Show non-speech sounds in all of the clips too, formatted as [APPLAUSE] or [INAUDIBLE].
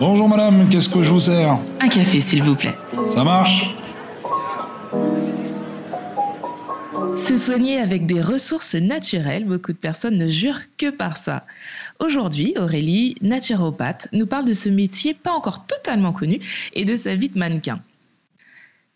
Bonjour madame, qu'est-ce que je vous sers? Un café, s'il vous plaît. Ça marche? Se soigner avec des ressources naturelles, beaucoup de personnes ne jurent que par ça. Aujourd'hui, Aurélie, naturopathe, nous parle de ce métier pas encore totalement connu et de sa vie de mannequin.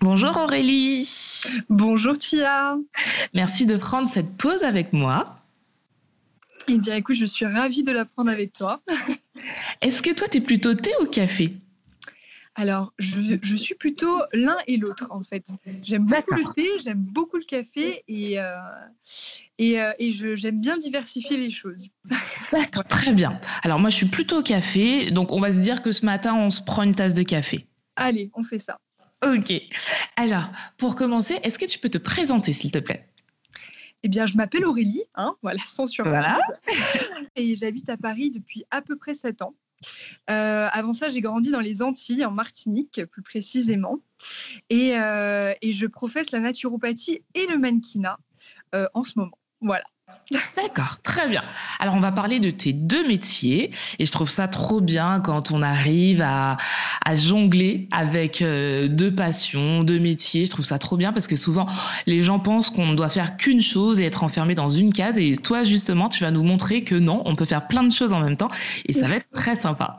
Bonjour Aurélie. Bonjour Tia. Merci de prendre cette pause avec moi. Eh bien écoute, je suis ravie de la prendre avec toi. Est-ce que toi, tu es plutôt thé ou café? Alors, je, suis plutôt l'un et l'autre, en fait. J'aime beaucoup le thé, j'aime beaucoup le café et, euh, et, euh, et j'aime bien diversifier les choses. D'accord, très bien. Alors, moi, je suis plutôt café, donc on va se dire que ce matin, on se prend une tasse de café. Allez, on fait ça. Ok. Alors, pour commencer, est-ce que tu peux te présenter, s'il te plaît? Eh bien, je m'appelle Aurélie, hein, [LAUGHS] voilà, sans surprise. Voilà. [LAUGHS] Et j'habite à Paris depuis à peu près 7 ans. Euh, avant ça, j'ai grandi dans les Antilles, en Martinique plus précisément. Et, euh, et je professe la naturopathie et le mannequinat euh, en ce moment. Voilà. D'accord, très bien. Alors on va parler de tes deux métiers et je trouve ça trop bien quand on arrive à, jongler avec euh, deux passions, deux métiers. Je trouve ça trop bien parce que souvent les gens pensent qu'on ne doit faire qu'une chose et être enfermé dans une case et toi justement tu vas nous montrer que non, on peut faire plein de choses en même temps et ça va être très sympa.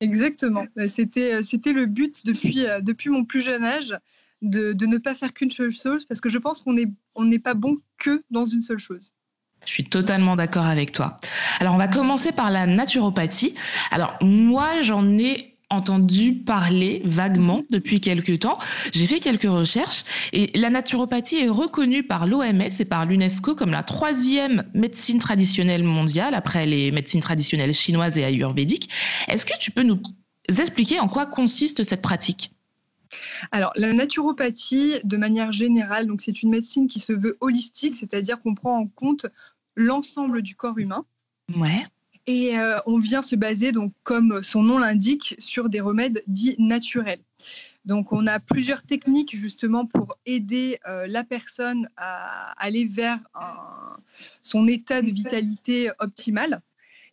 Exactement, euh, c'était euh, c'était le but depuis depuis mon plus jeune âge. De, de ne pas faire qu'une seule chose parce que je pense qu'on n'est on n'est pas bon que dans une seule chose. Je suis totalement d'accord avec toi. Alors, on va commencer par la naturopathie. Alors, moi, j'en ai entendu parler vaguement depuis quelques temps. J'ai fait quelques recherches et la naturopathie est reconnue par l'OMS et par l'UNESCO comme la troisième médecine traditionnelle mondiale après les médecines traditionnelles chinoises et ayurvédiques. Est-ce que tu peux nous expliquer en quoi consiste cette pratique? Alors, la naturopathie, de manière générale, donc c'est une médecine qui se veut holistique, c'est-à-dire qu'on prend en compte l'ensemble du corps humain. Ouais. Et euh, on vient se baser, donc, comme son nom l'indique, sur des remèdes dits naturels. Donc, on a plusieurs techniques justement pour aider euh, la personne à aller vers son état de vitalité optimal.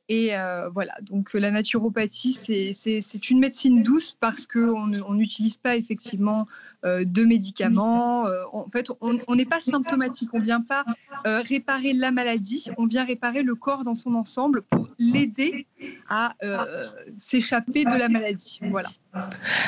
Et euh, voilà, donc la naturopathie, c'est une médecine douce parce qu'on n'utilise pas effectivement de médicaments. Euh, en fait, on n'est pas symptomatique, on ne vient pas réparer la maladie, on vient réparer le corps dans son ensemble pour l'aider à s'échapper de la maladie. Voilà.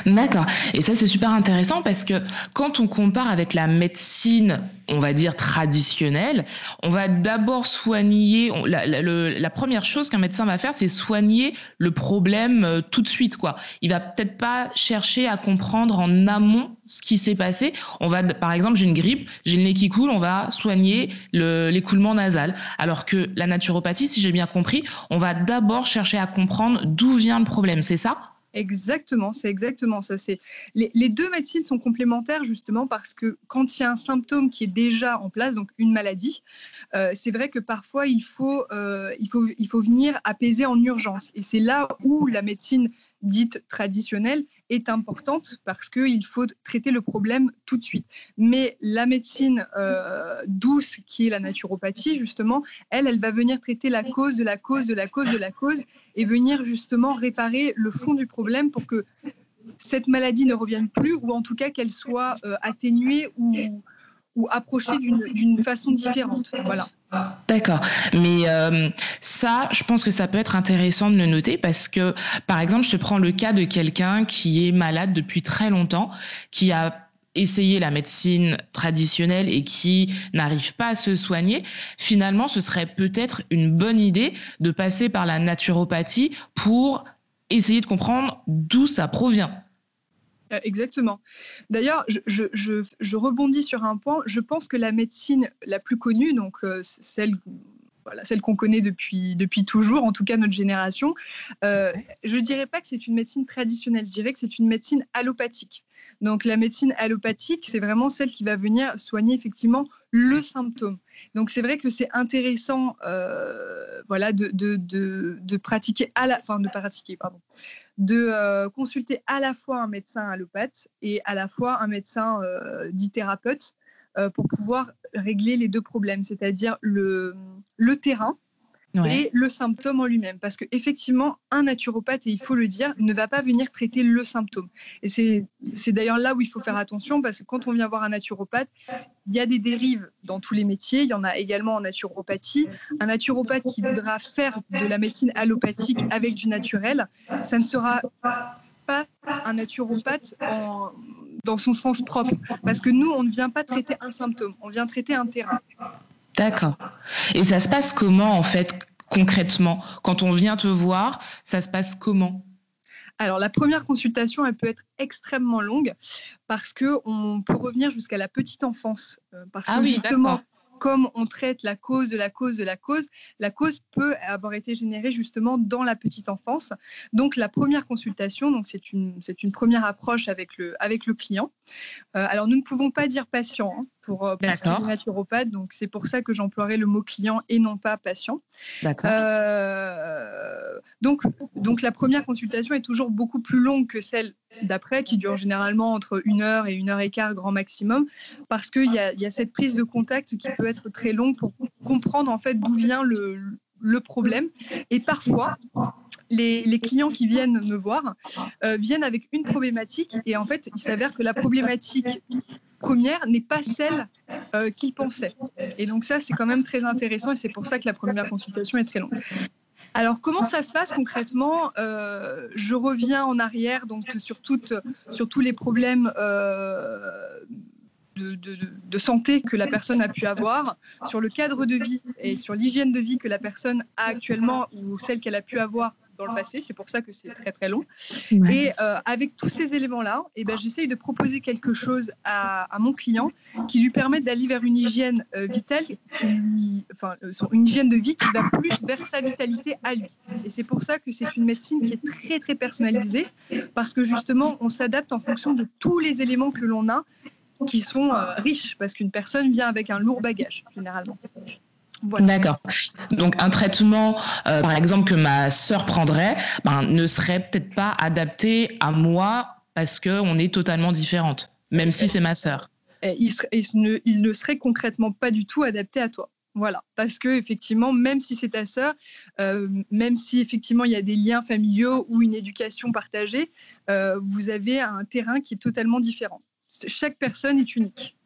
D'accord. Et ça, c'est super intéressant parce que quand on compare avec la médecine, on va dire traditionnelle, on va d'abord soigner. la, première chose qu'un médecin va faire, c'est soigner le problème euh, tout de suite. Quoi. Il va peut-être pas chercher à comprendre en amont ce qui s'est passé. On va, par exemple, j'ai une grippe, j'ai le nez qui coule, on va soigner l'écoulement nasal. Alors que la naturopathie, si j'ai bien compris, on va d'abord chercher à comprendre d'où vient le problème. C'est ça? Exactement, c'est exactement ça. C'est les, deux médecines sont complémentaires justement parce que quand il y a un symptôme qui est déjà en place, donc une maladie, euh, c'est vrai que parfois il faut, euh, il faut, il faut venir apaiser en urgence. Et c'est là où la médecine dite traditionnelle est importante parce qu'il faut traiter le problème tout de suite. Mais la médecine euh, douce, qui est la naturopathie, justement, elle, elle va venir traiter la cause de la cause de la cause de la cause et venir justement réparer le fond du problème pour que cette maladie ne revienne plus ou en tout cas qu'elle soit euh, atténuée ou, ou approchée d'une façon différente. Voilà. D'accord. Mais euh, ça, je pense que ça peut être intéressant de le noter parce que, par exemple, je prends le cas de quelqu'un qui est malade depuis très longtemps, qui a essayé la médecine traditionnelle et qui n'arrive pas à se soigner, finalement, ce serait peut-être une bonne idée de passer par la naturopathie pour essayer de comprendre d'où ça provient. Euh, exactement. D'ailleurs, je, rebondis sur un point. Je pense que la médecine la plus connue, donc euh, celle voilà, celle qu'on connaît depuis, depuis toujours, en tout cas notre génération. je ne dirais pas que c'est une médecine traditionnelle, je dirais que c'est une médecine allopathique. Donc la médecine allopathique, c'est vraiment celle qui va venir soigner effectivement le symptôme. Donc c'est vrai que c'est intéressant euh, voilà, de, de, pratiquer à la fin de pratiquer, pardon, de euh, consulter à la fois un médecin allopathe et à la fois un médecin euh, dit thérapeute pour pouvoir régler les deux problèmes, c'est-à-dire le, le terrain et le symptôme en lui-même. Parce qu'effectivement, un naturopathe, et il faut le dire, ne va pas venir traiter le symptôme. Et c'est d'ailleurs là où il faut faire attention, parce que quand on vient voir un naturopathe, il y a des dérives dans tous les métiers. Il y en a également en naturopathie. Un naturopathe qui voudra faire de la médecine allopathique avec du naturel, ça ne sera pas un naturopathe dans son sens propre. Parce que nous, on ne vient pas traiter un symptôme, on vient traiter un terrain. D'accord. Et ça se passe comment en fait concrètement? Quand on vient te voir, ça se passe comment? Alors, la première consultation, elle peut être extrêmement longue parce qu'on peut revenir jusqu'à la petite enfance. Euh, parce ah que oui, justement, comme on traite la cause de la cause de la cause, la cause peut avoir été générée justement dans la petite enfance. Donc la première consultation, donc c'est une c'est une première approche avec le avec le client. Euh, alors nous ne pouvons pas dire patient hein, pour, euh, pour naturopathe, donc c'est pour ça que j'emploierai le mot client et non pas patient. D'accord. Euh, donc donc la première consultation est toujours beaucoup plus longue que celle d'après, qui dure généralement entre une heure et une heure et quart grand maximum, parce qu'il y a, y a cette prise de contact qui peut être très longue pour comprendre en fait d'où vient le, le problème. Et parfois, les, les, clients qui viennent me voir euh, viennent avec une problématique et en fait, il s'avère que la problématique première n'est pas celle euh, qu'ils pensaient. Et donc ça, c'est quand même très intéressant et c'est pour ça que la première consultation est très longue. Alors, comment ça se passe concrètement euh, Je reviens en arrière donc sur, toutes, sur tous les problèmes euh, de, de, santé que la personne a pu avoir, sur le cadre de vie et sur l'hygiène de vie que la personne a actuellement ou celle qu'elle a pu avoir dans le passé. C'est pour ça que c'est très très long. Et euh, avec tous ces éléments-là, eh ben, j'essaye de proposer quelque chose à, mon client qui lui permette d'aller vers une hygiène euh, vitale, qui enfin, euh, une hygiène de vie qui va plus vers sa vitalité à lui. Et c'est pour ça que c'est une médecine qui est très très personnalisée parce que justement, on s'adapte en fonction de tous les éléments que l'on a qui sont riches parce qu'une personne vient avec un lourd bagage généralement. D'accord. Donc un traitement, euh, par exemple, que ma sœur prendrait, ben, ne serait peut-être pas adapté à moi parce qu'on est totalement différentes, même si c'est ma sœur. Il, ne, serait concrètement pas du tout adapté à toi. Voilà, parce que effectivement, même si c'est ta sœur, euh, même si effectivement il y a des liens familiaux ou une éducation partagée, euh, vous avez un terrain qui est totalement différent. Chaque personne est unique.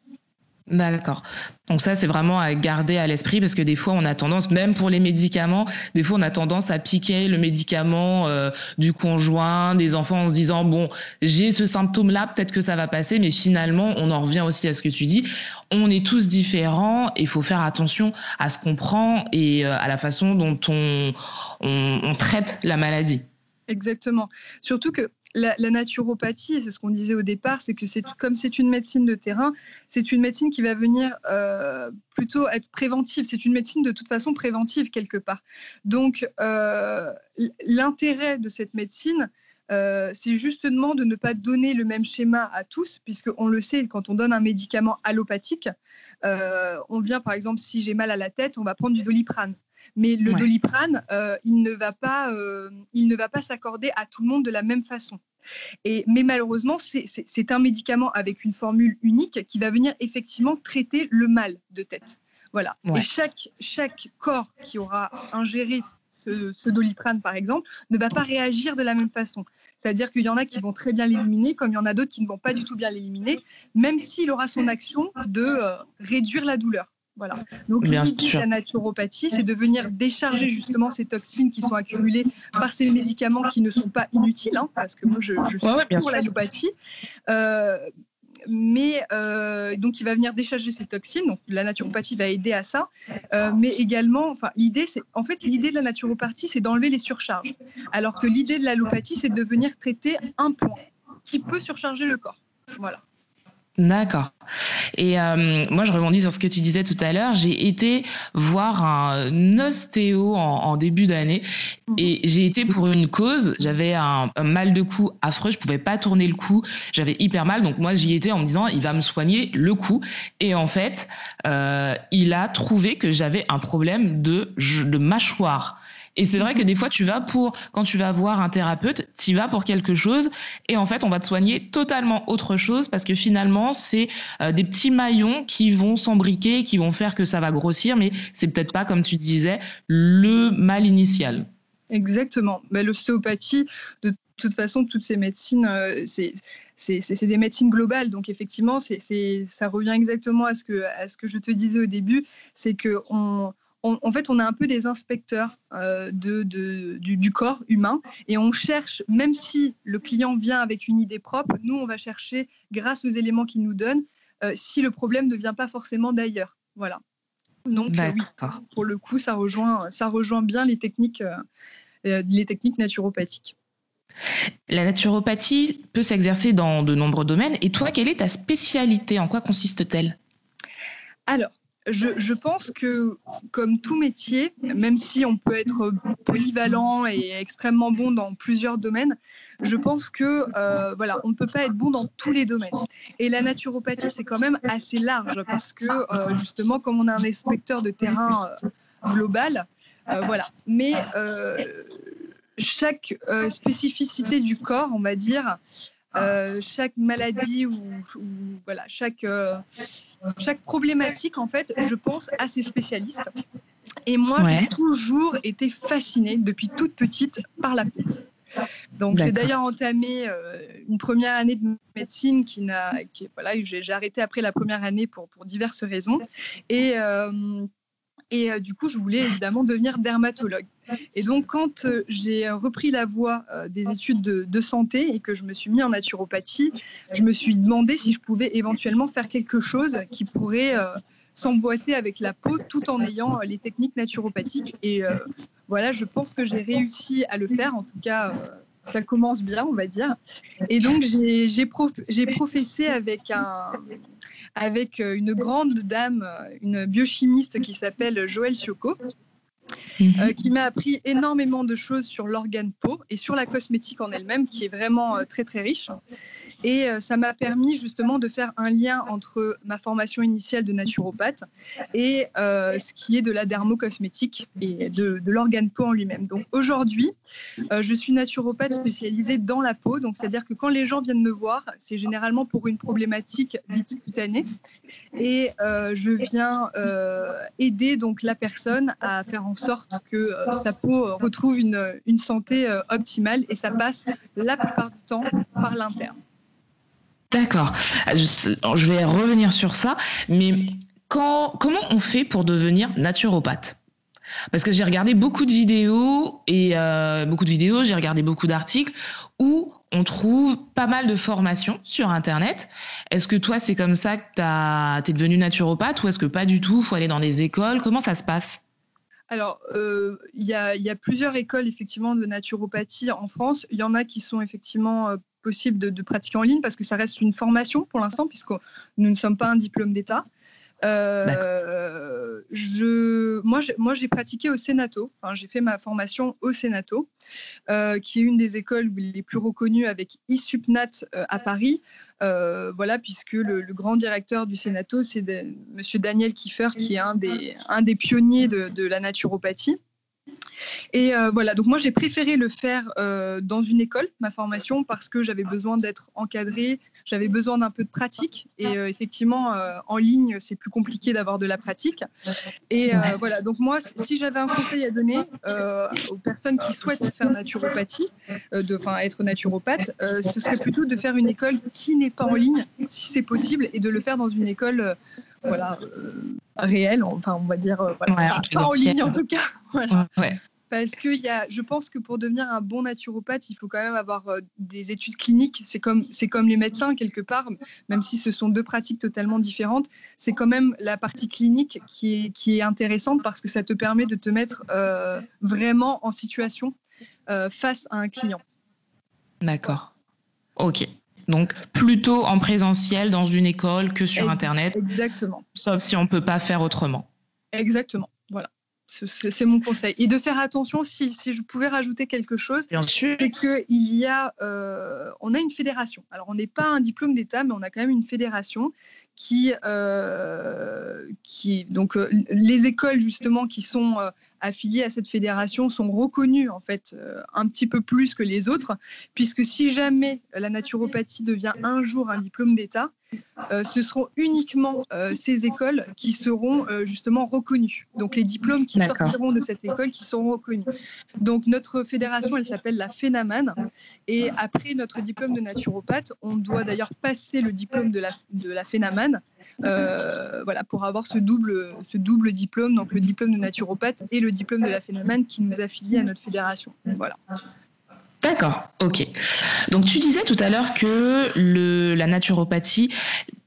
D'accord. Donc ça, c'est vraiment à garder à l'esprit parce que des fois, on a tendance, même pour les médicaments, des fois, on a tendance à piquer le médicament euh, du conjoint, des enfants, en se disant, bon, j'ai ce symptôme-là, peut-être que ça va passer, mais finalement, on en revient aussi à ce que tu dis. On est tous différents et il faut faire attention à ce qu'on prend et euh, à la façon dont on, on traite la maladie. Exactement. Surtout que la, naturopathie, c'est ce qu'on disait au départ, c'est que c'est comme c'est une médecine de terrain, c'est une médecine qui va venir euh, plutôt être préventive. C'est une médecine de toute façon préventive quelque part. Donc euh, l'intérêt de cette médecine, euh, c'est justement de ne pas donner le même schéma à tous, puisqu'on le sait, quand on donne un médicament allopathique, on vient par exemple, si j'ai mal à la tête, on va prendre du doliprane. Mais le doliprane, euh, il ne va pas, euh, il ne va pas s'accorder à tout le monde de la même façon. Et, mais malheureusement, c'est un médicament avec une formule unique qui va venir effectivement traiter le mal de tête. Voilà. Et chaque, chaque corps qui aura ingéré ce, ce, doliprane, par exemple, ne va pas réagir de la même façon. C'est-à-dire qu'il y en a qui vont très bien l'éliminer, comme il y en a d'autres qui ne vont pas du tout bien l'éliminer, même s'il aura son action de euh, réduire la douleur. Voilà. Donc l'idée de la naturopathie, c'est de venir décharger justement ces toxines qui sont accumulées par ces médicaments qui ne sont pas inutiles, hein, parce que moi je, suis pour l'allopathie. Euh, mais euh, donc il va venir décharger ces toxines. Donc la naturopathie va aider à ça, euh, mais également, enfin l'idée, c'est en fait l'idée de la naturopathie, c'est d'enlever les surcharges, alors que l'idée de l'allopathie, c'est de venir traiter un point qui peut surcharger le corps. Voilà. D'accord. Et euh, moi, je rebondis sur ce que tu disais tout à l'heure. J'ai été voir un ostéo en, début d'année mhm. et j'ai été pour une cause. J'avais un, mal de cou affreux. Je pouvais pas tourner le cou. J'avais hyper mal. Donc moi, j'y étais en me disant, il va me soigner le cou. Et en fait, euh, il a trouvé que j'avais un problème de, de mâchoire. Et c'est vrai que des fois, tu vas pour, quand tu vas voir un thérapeute, tu vas pour quelque chose et en fait, on va te soigner totalement autre chose parce que finalement, c'est euh, des petits maillons qui vont s'embriquer, qui vont faire que ça va grossir, mais c'est peut-être pas, comme tu disais, le mal initial. Exactement. Mais l'ostéopathie, de toute façon, toutes ces médecines, euh, c'est c'est des médecines globales. Donc effectivement, ça revient exactement à ce que, à ce que je te disais au début, c'est que on, en fait, on est un peu des inspecteurs euh, de, du, corps humain et on cherche, même si le client vient avec une idée propre, nous, on va chercher, grâce aux éléments qu'il nous donne, euh, si le problème ne vient pas forcément d'ailleurs. Voilà. Donc, euh, oui, pour le coup, ça rejoint, ça rejoint bien les techniques, les techniques naturopathiques. La naturopathie peut s'exercer dans de nombreux domaines. Et toi, quelle est ta spécialité? En quoi consiste-t-elle? Alors, je, pense que, comme tout métier, même si on peut être polyvalent et extrêmement bon dans plusieurs domaines, je pense que euh, voilà, on ne peut pas être bon dans tous les domaines. Et la naturopathie, c'est quand même assez large parce que euh, justement, comme on a un inspecteur de terrain euh, global, voilà. Mais chaque spécificité du corps, on va dire, chaque maladie ou, voilà, chaque chaque problématique, en fait, je pense à ces spécialistes. Et moi, j'ai toujours été fascinée depuis toute petite par la peau. Donc, j'ai d'ailleurs entamé euh, une première année de médecine qui n'a, voilà, j'ai arrêté après la première année pour, pour diverses raisons. Et, euh, et euh, du coup, je voulais évidemment devenir dermatologue. Et donc, quand euh, j'ai repris la voie euh, des études de, santé et que je me suis mis en naturopathie, je me suis demandé si je pouvais éventuellement faire quelque chose qui pourrait s'emboîter avec la peau tout en ayant les techniques naturopathiques. Et voilà, je pense que j'ai réussi à le faire. En tout cas, ça commence bien, on va dire. Et donc, j'ai professé avec un avec euh, une grande dame, euh, une biochimiste qui s'appelle Joëlle Sioko, euh, mhm. qui m'a appris énormément de choses sur l'organe peau et sur la cosmétique en elle-même, qui est vraiment très très riche. Et euh, ça m'a permis justement de faire un lien entre ma formation initiale de naturopathe et euh, ce qui est de la dermocosmétique et de, l'organe peau en lui-même. Donc aujourd'hui, euh, je suis naturopathe spécialisée dans la peau. Donc c'est-à-dire que quand les gens viennent me voir, c'est généralement pour une problématique dite cutanée. Et je viens aider donc la personne à faire en sorte que sa peau retrouve une, une santé optimale et ça passe la plupart du temps par l'interne. D'accord. Je vais revenir sur ça, mais comment on fait pour devenir naturopathe? Parce que j'ai regardé beaucoup de vidéos et euh, beaucoup de vidéos, j'ai regardé beaucoup d'articles où on trouve pas mal de formations sur Internet. Est-ce que toi, c'est comme ça que tu es devenu naturopathe ou est-ce que pas du tout? Il faut aller dans des écoles? Comment ça se passe? Alors, euh, il y, a plusieurs écoles effectivement de naturopathie en France. Il y en a qui sont effectivement euh, possible de, pratiquer en ligne parce que ça reste une formation pour l'instant, puisque nous ne sommes pas un diplôme d'État. Euh, je, moi, moi, j'ai pratiqué au Sénato. Enfin, j'ai fait ma formation au Sénato, euh, qui est une des écoles les plus reconnues avec ISUPNAT euh, à Paris. voilà, puisque le, grand directeur du Sénato, c'est Monsieur Daniel Kiefer, qui est un des, un des pionniers de, de la naturopathie. Et euh, voilà, donc moi j'ai préféré le faire euh, dans une école, ma formation, parce que j'avais besoin d'être encadrée, j'avais besoin d'un peu de pratique. Et euh, effectivement, en ligne, c'est plus compliqué d'avoir de la pratique. Et voilà, donc moi, si j'avais un conseil à donner aux personnes qui souhaitent faire naturopathie, enfin être naturopathe, ce serait plutôt de faire une école qui n'est pas en ligne, si c'est possible, et de le faire dans une école voilà, réelle, enfin on va dire, voilà, pas en ligne en tout cas. [LAUGHS] Voilà. Parce que y a, je pense que pour devenir un bon naturopathe, il faut quand même avoir euh, des études cliniques. C'est comme, c'est comme les médecins, quelque part, même si ce sont deux pratiques totalement différentes. C'est quand même la partie clinique qui est, qui est intéressante parce que ça te permet de te mettre euh, vraiment en situation euh, face à un client. D'accord. Ok. Donc plutôt en présentiel dans une école que sur Internet. Exactement. Sauf si on ne peut pas faire autrement. Exactement. Voilà. C'est mon conseil. Et de faire attention, si, si je pouvais rajouter quelque chose, c'est qu'il y a, euh, on a une fédération. Alors, on n'est pas un diplôme d'État, mais on a quand même une fédération qui, euh, qui donc euh, les écoles justement qui sont euh, affiliées à cette fédération sont reconnues en fait un petit peu plus que les autres, puisque si jamais la naturopathie devient un jour un diplôme d'État, ce seront uniquement ces écoles qui seront justement reconnues. Donc les diplômes qui sortiront de cette école qui seront reconnus. Donc notre fédération, elle s'appelle la FENAMAN. Et après notre diplôme de naturopathe, on doit d'ailleurs passer le diplôme de la, de la FENAMAN euh, voilà, pour avoir ce double, ce double diplôme, donc le diplôme de naturopathe et le diplôme de la phénomène qui nous affilie à notre fédération. Voilà. D'accord, ok. Donc tu disais tout à l'heure que le, la naturopathie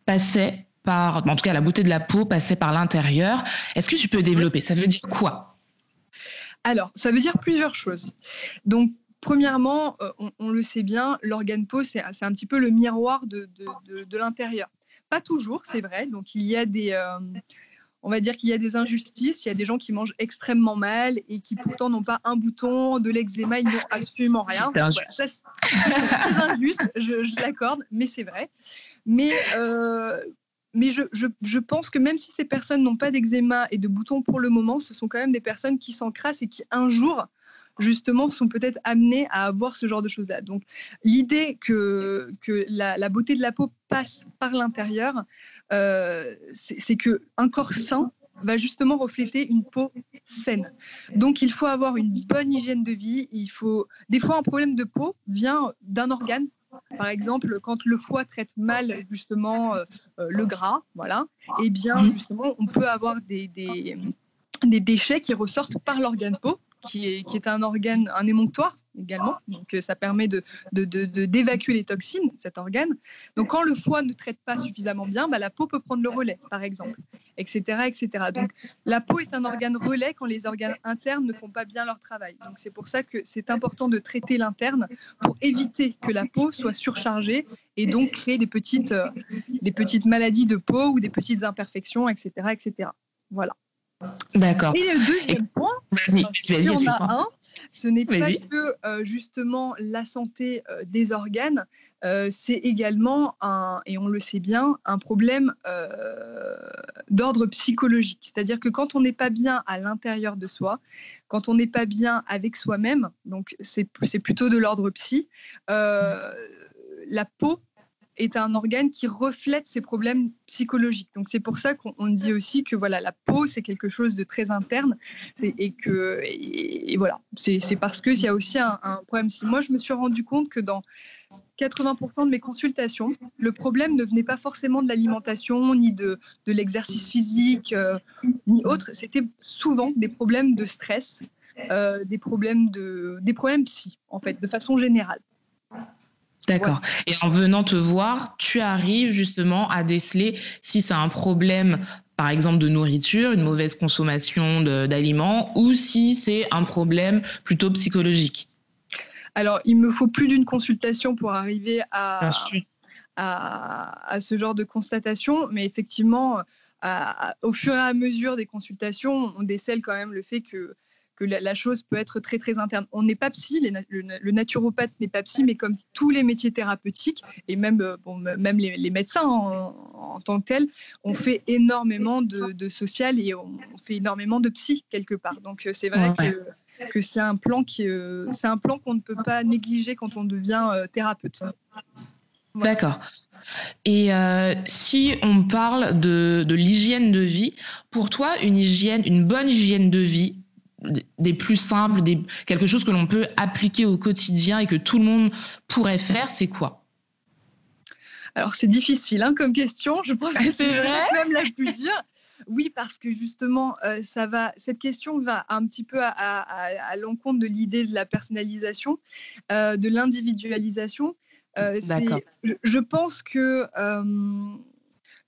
passait par, en tout cas la beauté de la peau passait par l'intérieur. Est-ce que tu peux développer? Ça veut dire quoi? Alors, ça veut dire plusieurs choses. Donc, premièrement, euh, on, le sait bien, l'organe peau, c'est un petit peu le miroir de, de, de l'intérieur. Pas toujours, c'est vrai. Donc il y a des, euh, on va dire qu'il y a des injustices. Il y a des gens qui mangent extrêmement mal et qui pourtant n'ont pas un bouton, de l'eczéma, ils n'ont absolument rien. C'est injuste. très injuste, je, l'accorde, mais c'est vrai. Mais euh, mais je, je, je, pense que même si ces personnes n'ont pas d'eczéma et de boutons pour le moment, ce sont quand même des personnes qui s'encrassent et qui un jour justement, sont peut-être amenés à avoir ce genre de choses-là. Donc, l'idée que, que la, beauté de la peau passe par l'intérieur, euh, c'est qu'un corps sain va justement refléter une peau saine. Donc, il faut avoir une bonne hygiène de vie. Il faut, des fois, un problème de peau vient d'un organe par exemple, quand le foie traite mal justement euh, euh, le gras, voilà, eh bien mmh. justement, on peut avoir des, des, des déchets qui ressortent par l'organe peau qui est, un organe, un émonctoire également. Donc, euh, ça permet de, d'évacuer de, les toxines, cet organe. Donc, quand le foie ne traite pas suffisamment bien, bah, la peau peut prendre le relais, par exemple, etc., etc. Donc, la peau est un organe relais quand les organes internes ne font pas bien leur travail. Donc, c'est pour ça que c'est important de traiter l'interne pour éviter que la peau soit surchargée et donc créer des petites, euh, des petites maladies de peau ou des petites imperfections, etc., etc. Voilà. D'accord. Et le deuxième point, ce n'est pas que euh, justement la santé euh, des organes, euh, c'est également un, et on le sait bien, un problème d'ordre psychologique. C'est-à-dire que quand on n'est pas bien à l'intérieur de soi, quand on n'est pas bien avec soi-même, donc c'est plutôt de l'ordre psy, la peau est un organe qui reflète ces problèmes psychologiques. Donc c'est pour ça qu'on dit aussi que voilà la peau c'est quelque chose de très interne et que voilà c'est parce qu'il y a aussi un, problème. Si moi je me suis rendu compte que dans 80% de mes consultations, le problème ne venait pas forcément de l'alimentation, ni de, de l'exercice physique, euh, ni autre. C'était souvent des problèmes de stress, euh, des, problèmes de, des problèmes psy, en fait, de façon générale. D'accord. Et en venant te voir, tu arrives justement à déceler si c'est un problème, par exemple, de nourriture, une mauvaise consommation d'aliments, ou si c'est un problème plutôt psychologique. Alors, il me faut plus d'une consultation pour arriver à, à, ce genre de constatation, mais effectivement, au fur et à mesure des consultations, on décèle quand même le fait que que la, chose peut être très très interne. On n'est pas psy, le, naturopathe n'est pas psy, mais comme tous les métiers thérapeutiques et même euh, bon, même les, médecins en, tant que tels, on fait énormément de, social et on, fait énormément de psy quelque part. Donc euh, c'est vrai que, que c'est un plan qui euh, c'est un plan qu'on ne peut pas négliger quand on devient thérapeute. D'accord. Et si on parle de, de l'hygiène de vie, pour toi, une hygiène, une bonne hygiène de vie, des plus simples, des, quelque chose que l'on peut appliquer au quotidien et que tout le monde pourrait faire, c'est quoi? Alors c'est difficile hein, comme question, je pense que c'est [LAUGHS] même la plus dure. Oui, parce que justement, euh, ça va, cette question va un petit peu à, l'encontre de l'idée de la personnalisation, euh, de l'individualisation. Euh, je, je, pense que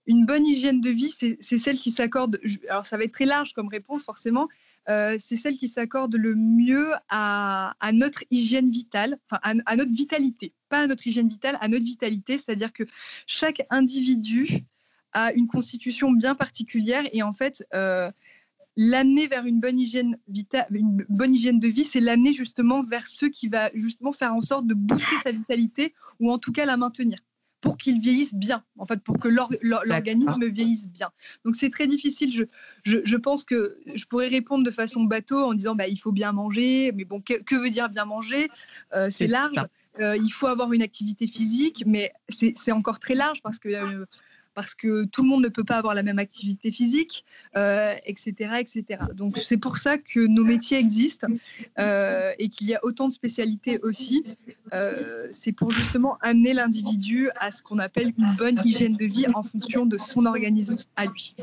une bonne hygiène de vie, c'est celle qui s'accorde. Alors, ça va être très large comme réponse, forcément, c'est celle qui s'accorde le mieux à, notre hygiène vitale, enfin à, notre vitalité, pas à notre hygiène vitale, à notre vitalité, c'est-à-dire que chaque individu a une constitution bien particulière et en fait, l'amener vers une bonne hygiène, une bonne hygiène de vie, c'est l'amener justement vers ce qui va justement faire en sorte de booster sa vitalité ou en tout cas la maintenir pour qu'il vieillisse bien, en fait, pour que l'organisme vieillisse bien. Donc c'est très difficile. Je, je, pense que je pourrais répondre de façon bateau en disant bah, il faut bien manger, mais bon, que, veut dire bien manger? Euh, C'est large. Euh, il faut avoir une activité physique, mais c'est encore très large parce que euh, parce que tout le monde ne peut pas avoir la même activité physique, etc., euh, etc. Donc c'est pour ça que nos métiers existent euh, et qu'il y a autant de spécialités aussi. Euh, c'est pour justement amener l'individu à ce qu'on appelle une bonne hygiène de vie en fonction de son organisme à lui.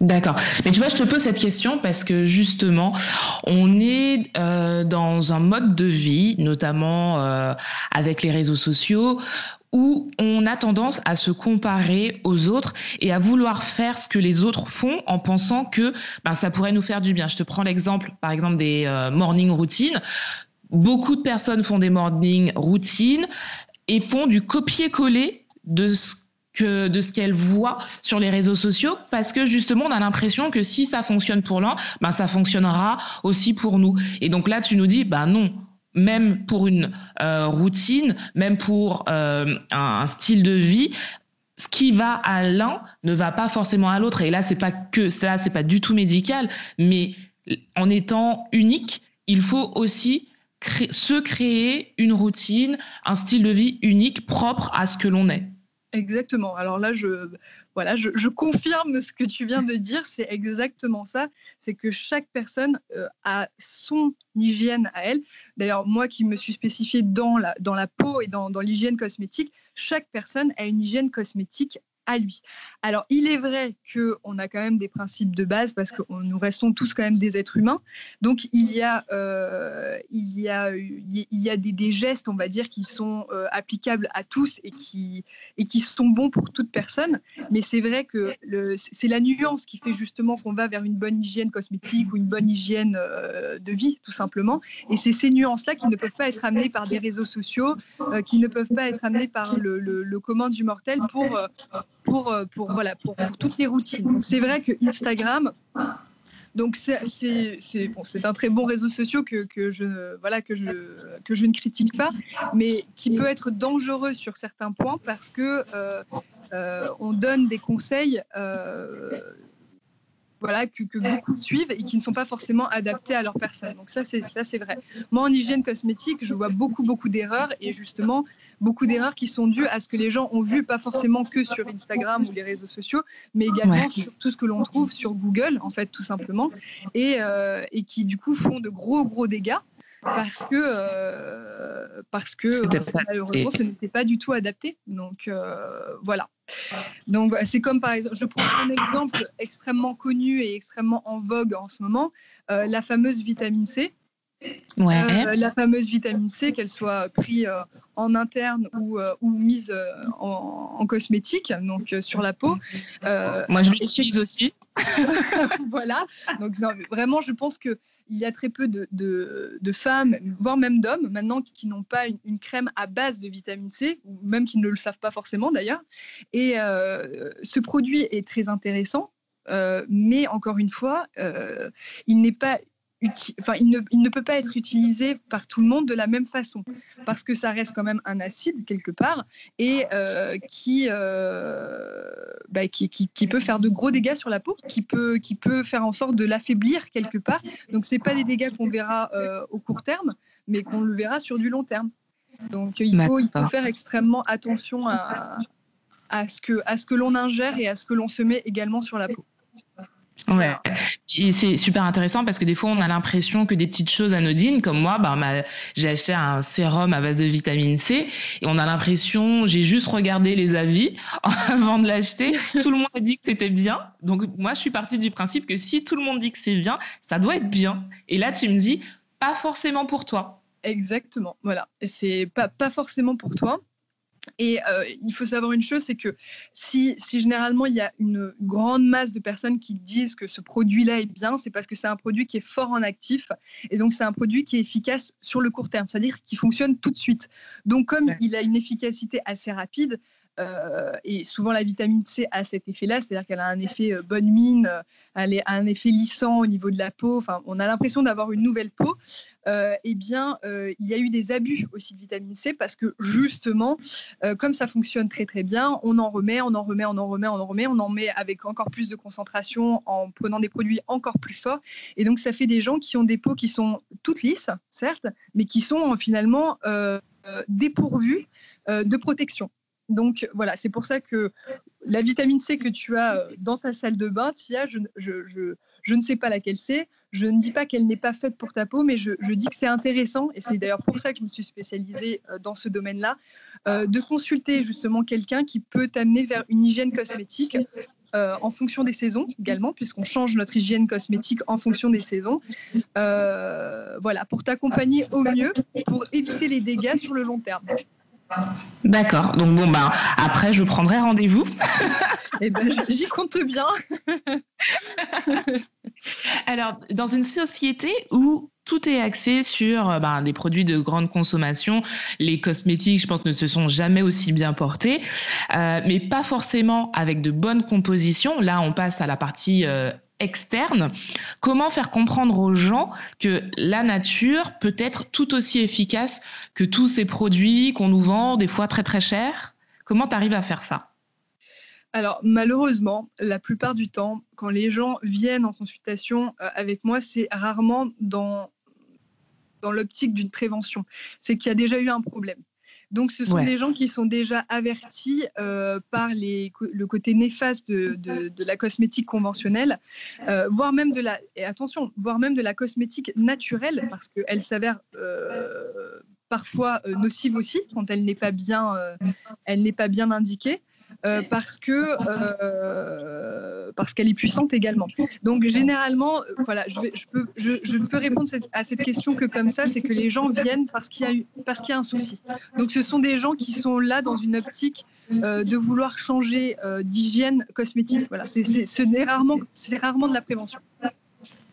D'accord. Mais tu vois, je te pose cette question parce que justement, on est dans un mode de vie, notamment avec les réseaux sociaux, où on a tendance à se comparer aux autres et à vouloir faire ce que les autres font en pensant que ben, ça pourrait nous faire du bien. Je te prends l'exemple, par exemple, des euh, morning routines. Beaucoup de personnes font des morning routines et font du copier-coller de ce de ce qu'elles voient sur les réseaux sociaux parce que justement on a l'impression que si ça fonctionne pour l'un, ben ça fonctionnera aussi pour nous. Et donc là tu nous dis ben non, même pour une euh, routine, même pour euh, un, style de vie, ce qui va à l'un ne va pas forcément à l'autre. Et là, c'est pas que ça, c'est pas du tout médical, mais en étant unique, il faut aussi se créer une routine, un style de vie unique, propre à ce que l'on est. Exactement. Alors là, je, voilà, je, confirme ce que tu viens de dire. C'est exactement ça. C'est que chaque personne euh, a son hygiène à elle. D'ailleurs, moi qui me suis spécifiée dans la, peau et dans, dans l'hygiène cosmétique, chaque personne a une hygiène cosmétique lui. Alors, il est vrai qu'on a quand même des principes de base parce que nous restons tous quand même des êtres humains. Donc, il y a, euh, il y a, il y a des, gestes, on va dire, qui sont euh, applicables à tous et qui, et qui sont bons pour toute personne. Mais c'est vrai que c'est la nuance qui fait justement qu'on va vers une bonne hygiène cosmétique ou une bonne hygiène euh, de vie, tout simplement. Et c'est ces nuances-là qui ne peuvent pas être amenées par des réseaux sociaux, qui ne peuvent pas être amenées par le, le commun du mortel pour pour, euh, pour, voilà, pour, toutes les routines. C'est vrai que Instagram, donc c'est bon, un très bon réseau social que, que, je, voilà, que, je, que je ne critique pas, mais qui peut être dangereux sur certains points parce que euh, euh, on donne des conseils voilà, que, beaucoup suivent et qui ne sont pas forcément adaptés à leur personne. Donc ça, c'est vrai. Moi, en hygiène cosmétique, je vois beaucoup, beaucoup d'erreurs et justement beaucoup d'erreurs qui sont dues à ce que les gens ont vu, pas forcément que sur Instagram ou les réseaux sociaux, mais également sur tout ce que l'on trouve sur Google, en fait, tout simplement, et, euh, et qui du coup font de gros, gros dégâts parce que euh, parce que malheureusement ce n'était pas du tout adapté. Donc euh, voilà. Donc c'est comme par exemple, je prends un exemple extrêmement connu et extrêmement en vogue en ce moment, euh, la fameuse vitamine C. Ouais. la fameuse vitamine C, qu'elle soit prise en interne ou, ou mise en, en, cosmétique, donc sur la peau. Moi, je l'utilise aussi. [LAUGHS] voilà. Donc, vraiment, je pense que il y a très peu de, de, femmes, voire même d'hommes maintenant, qui, n'ont pas une, crème à base de vitamine C, ou même qui ne le savent pas forcément d'ailleurs. Et euh, ce produit est très intéressant, euh, mais encore une fois, euh, il n'est pas enfin, il, ne, il, ne, peut pas être utilisé par tout le monde de la même façon, parce que ça reste quand même un acide quelque part, et euh, qui, euh, bah, qui, qui, qui, peut faire de gros dégâts sur la peau, qui peut, qui peut faire en sorte de l'affaiblir quelque part. Donc, ce pas des dégâts qu'on verra euh, au court terme, mais qu'on le verra sur du long terme. Donc, il faut, il faut faire extrêmement attention à, à ce que, à ce que l'on ingère et à ce que l'on se met également sur la peau. Ouais, c'est super intéressant parce que des fois on a l'impression que des petites choses anodines, comme moi, bah, j'ai acheté un sérum à base de vitamine C et on a l'impression, j'ai juste regardé les avis [LAUGHS] avant de l'acheter, tout le monde a dit que c'était bien, donc moi je suis partie du principe que si tout le monde dit que c'est bien, ça doit être bien. Et là tu me dis, pas forcément pour toi. Exactement, voilà, c'est pas, pas forcément pour toi. Et euh, il faut savoir une chose, c'est que si, si, généralement il y a une grande masse de personnes qui disent que ce produit-là est bien, c'est parce que c'est un produit qui est fort en actif et donc c'est un produit qui est efficace sur le court terme, c'est-à-dire qui fonctionne tout de suite. Donc comme il a une efficacité assez rapide, euh, et souvent, la vitamine C a cet effet-là, c'est-à-dire qu'elle a un effet euh, bonne mine, euh, elle a un effet lissant au niveau de la peau. Enfin, on a l'impression d'avoir une nouvelle peau. eh bien, il y a eu des abus aussi de vitamine C parce que justement, comme ça fonctionne très très bien, on en remet, on en remet, on en remet, on en remet, on en met avec encore plus de concentration en prenant des produits encore plus forts. Et donc, ça fait des gens qui ont des peaux qui sont toutes lisses, certes, mais qui sont finalement dépourvues de protection. Donc voilà, c'est pour ça que la vitamine C que tu as euh, dans ta salle de bain, Tia, je, ne sais pas laquelle c'est. Je ne dis pas qu'elle n'est pas faite pour ta peau, mais je, dis que c'est intéressant, et c'est d'ailleurs pour ça que je me suis spécialisée euh, dans ce domaine-là, euh, de consulter justement quelqu'un qui peut t'amener vers une hygiène cosmétique en fonction des saisons également, puisqu'on change notre hygiène cosmétique en fonction des saisons. voilà, pour t'accompagner au mieux, pour éviter les dégâts sur le long terme. D'accord. Donc bon bah après je prendrai rendez-vous. [LAUGHS] Eh ben j'y compte bien. [LAUGHS] Alors dans une société où tout est axé sur ben, des produits de grande consommation. Les cosmétiques, je pense, ne se sont jamais aussi bien portés, euh, mais pas forcément avec de bonnes compositions. Là, on passe à la partie euh, externe, comment faire comprendre aux gens que la nature peut être tout aussi efficace que tous ces produits qu'on nous vend, des fois très très chers? Comment tu arrives à faire ça? Alors malheureusement, la plupart du temps, quand les gens viennent en consultation euh, avec moi, c'est rarement dans, dans l'optique d'une prévention. C'est qu'il y a déjà eu un problème. Donc, ce sont des gens qui sont déjà avertis euh, par les, le côté néfaste de, de, la cosmétique conventionnelle, euh, voire même de la, et attention, voire même de la cosmétique naturelle, parce qu'elle s'avère euh, parfois nocive aussi quand elle n'est pas bien, elle n'est pas bien indiquée. Euh, parce que euh, parce qu'elle est puissante également. Donc généralement, euh, voilà, je, je peux je, ne peux répondre à cette question que comme ça, c'est que les gens viennent parce qu'il y a eu, parce qu'il y a un souci. Donc ce sont des gens qui sont là dans une optique de vouloir changer d'hygiène cosmétique. Voilà, c'est rarement c'est rarement de la prévention.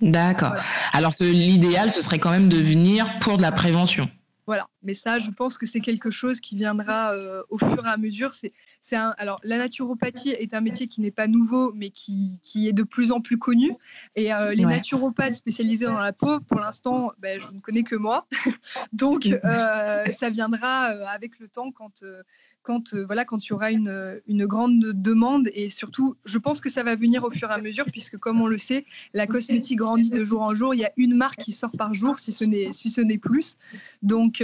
D'accord. Alors que l'idéal, ce serait quand même de venir pour de la prévention. Voilà, mais ça, je pense que c'est quelque chose qui viendra au fur et à mesure. C'est alors, la naturopathie est un métier qui n'est pas nouveau, mais qui, est de plus en plus connu. Et euh, les naturopathes spécialisés dans la peau, pour l'instant, ben, je ne connais que moi. [LAUGHS] Donc, euh, ça viendra euh, avec le temps quand, quand, voilà, quand il y aura une, une, grande demande. Et surtout, je pense que ça va venir au fur et à mesure, puisque comme on le sait, la cosmétique grandit de jour en jour. Il y a une marque qui sort par jour, si ce n'est si plus. Donc,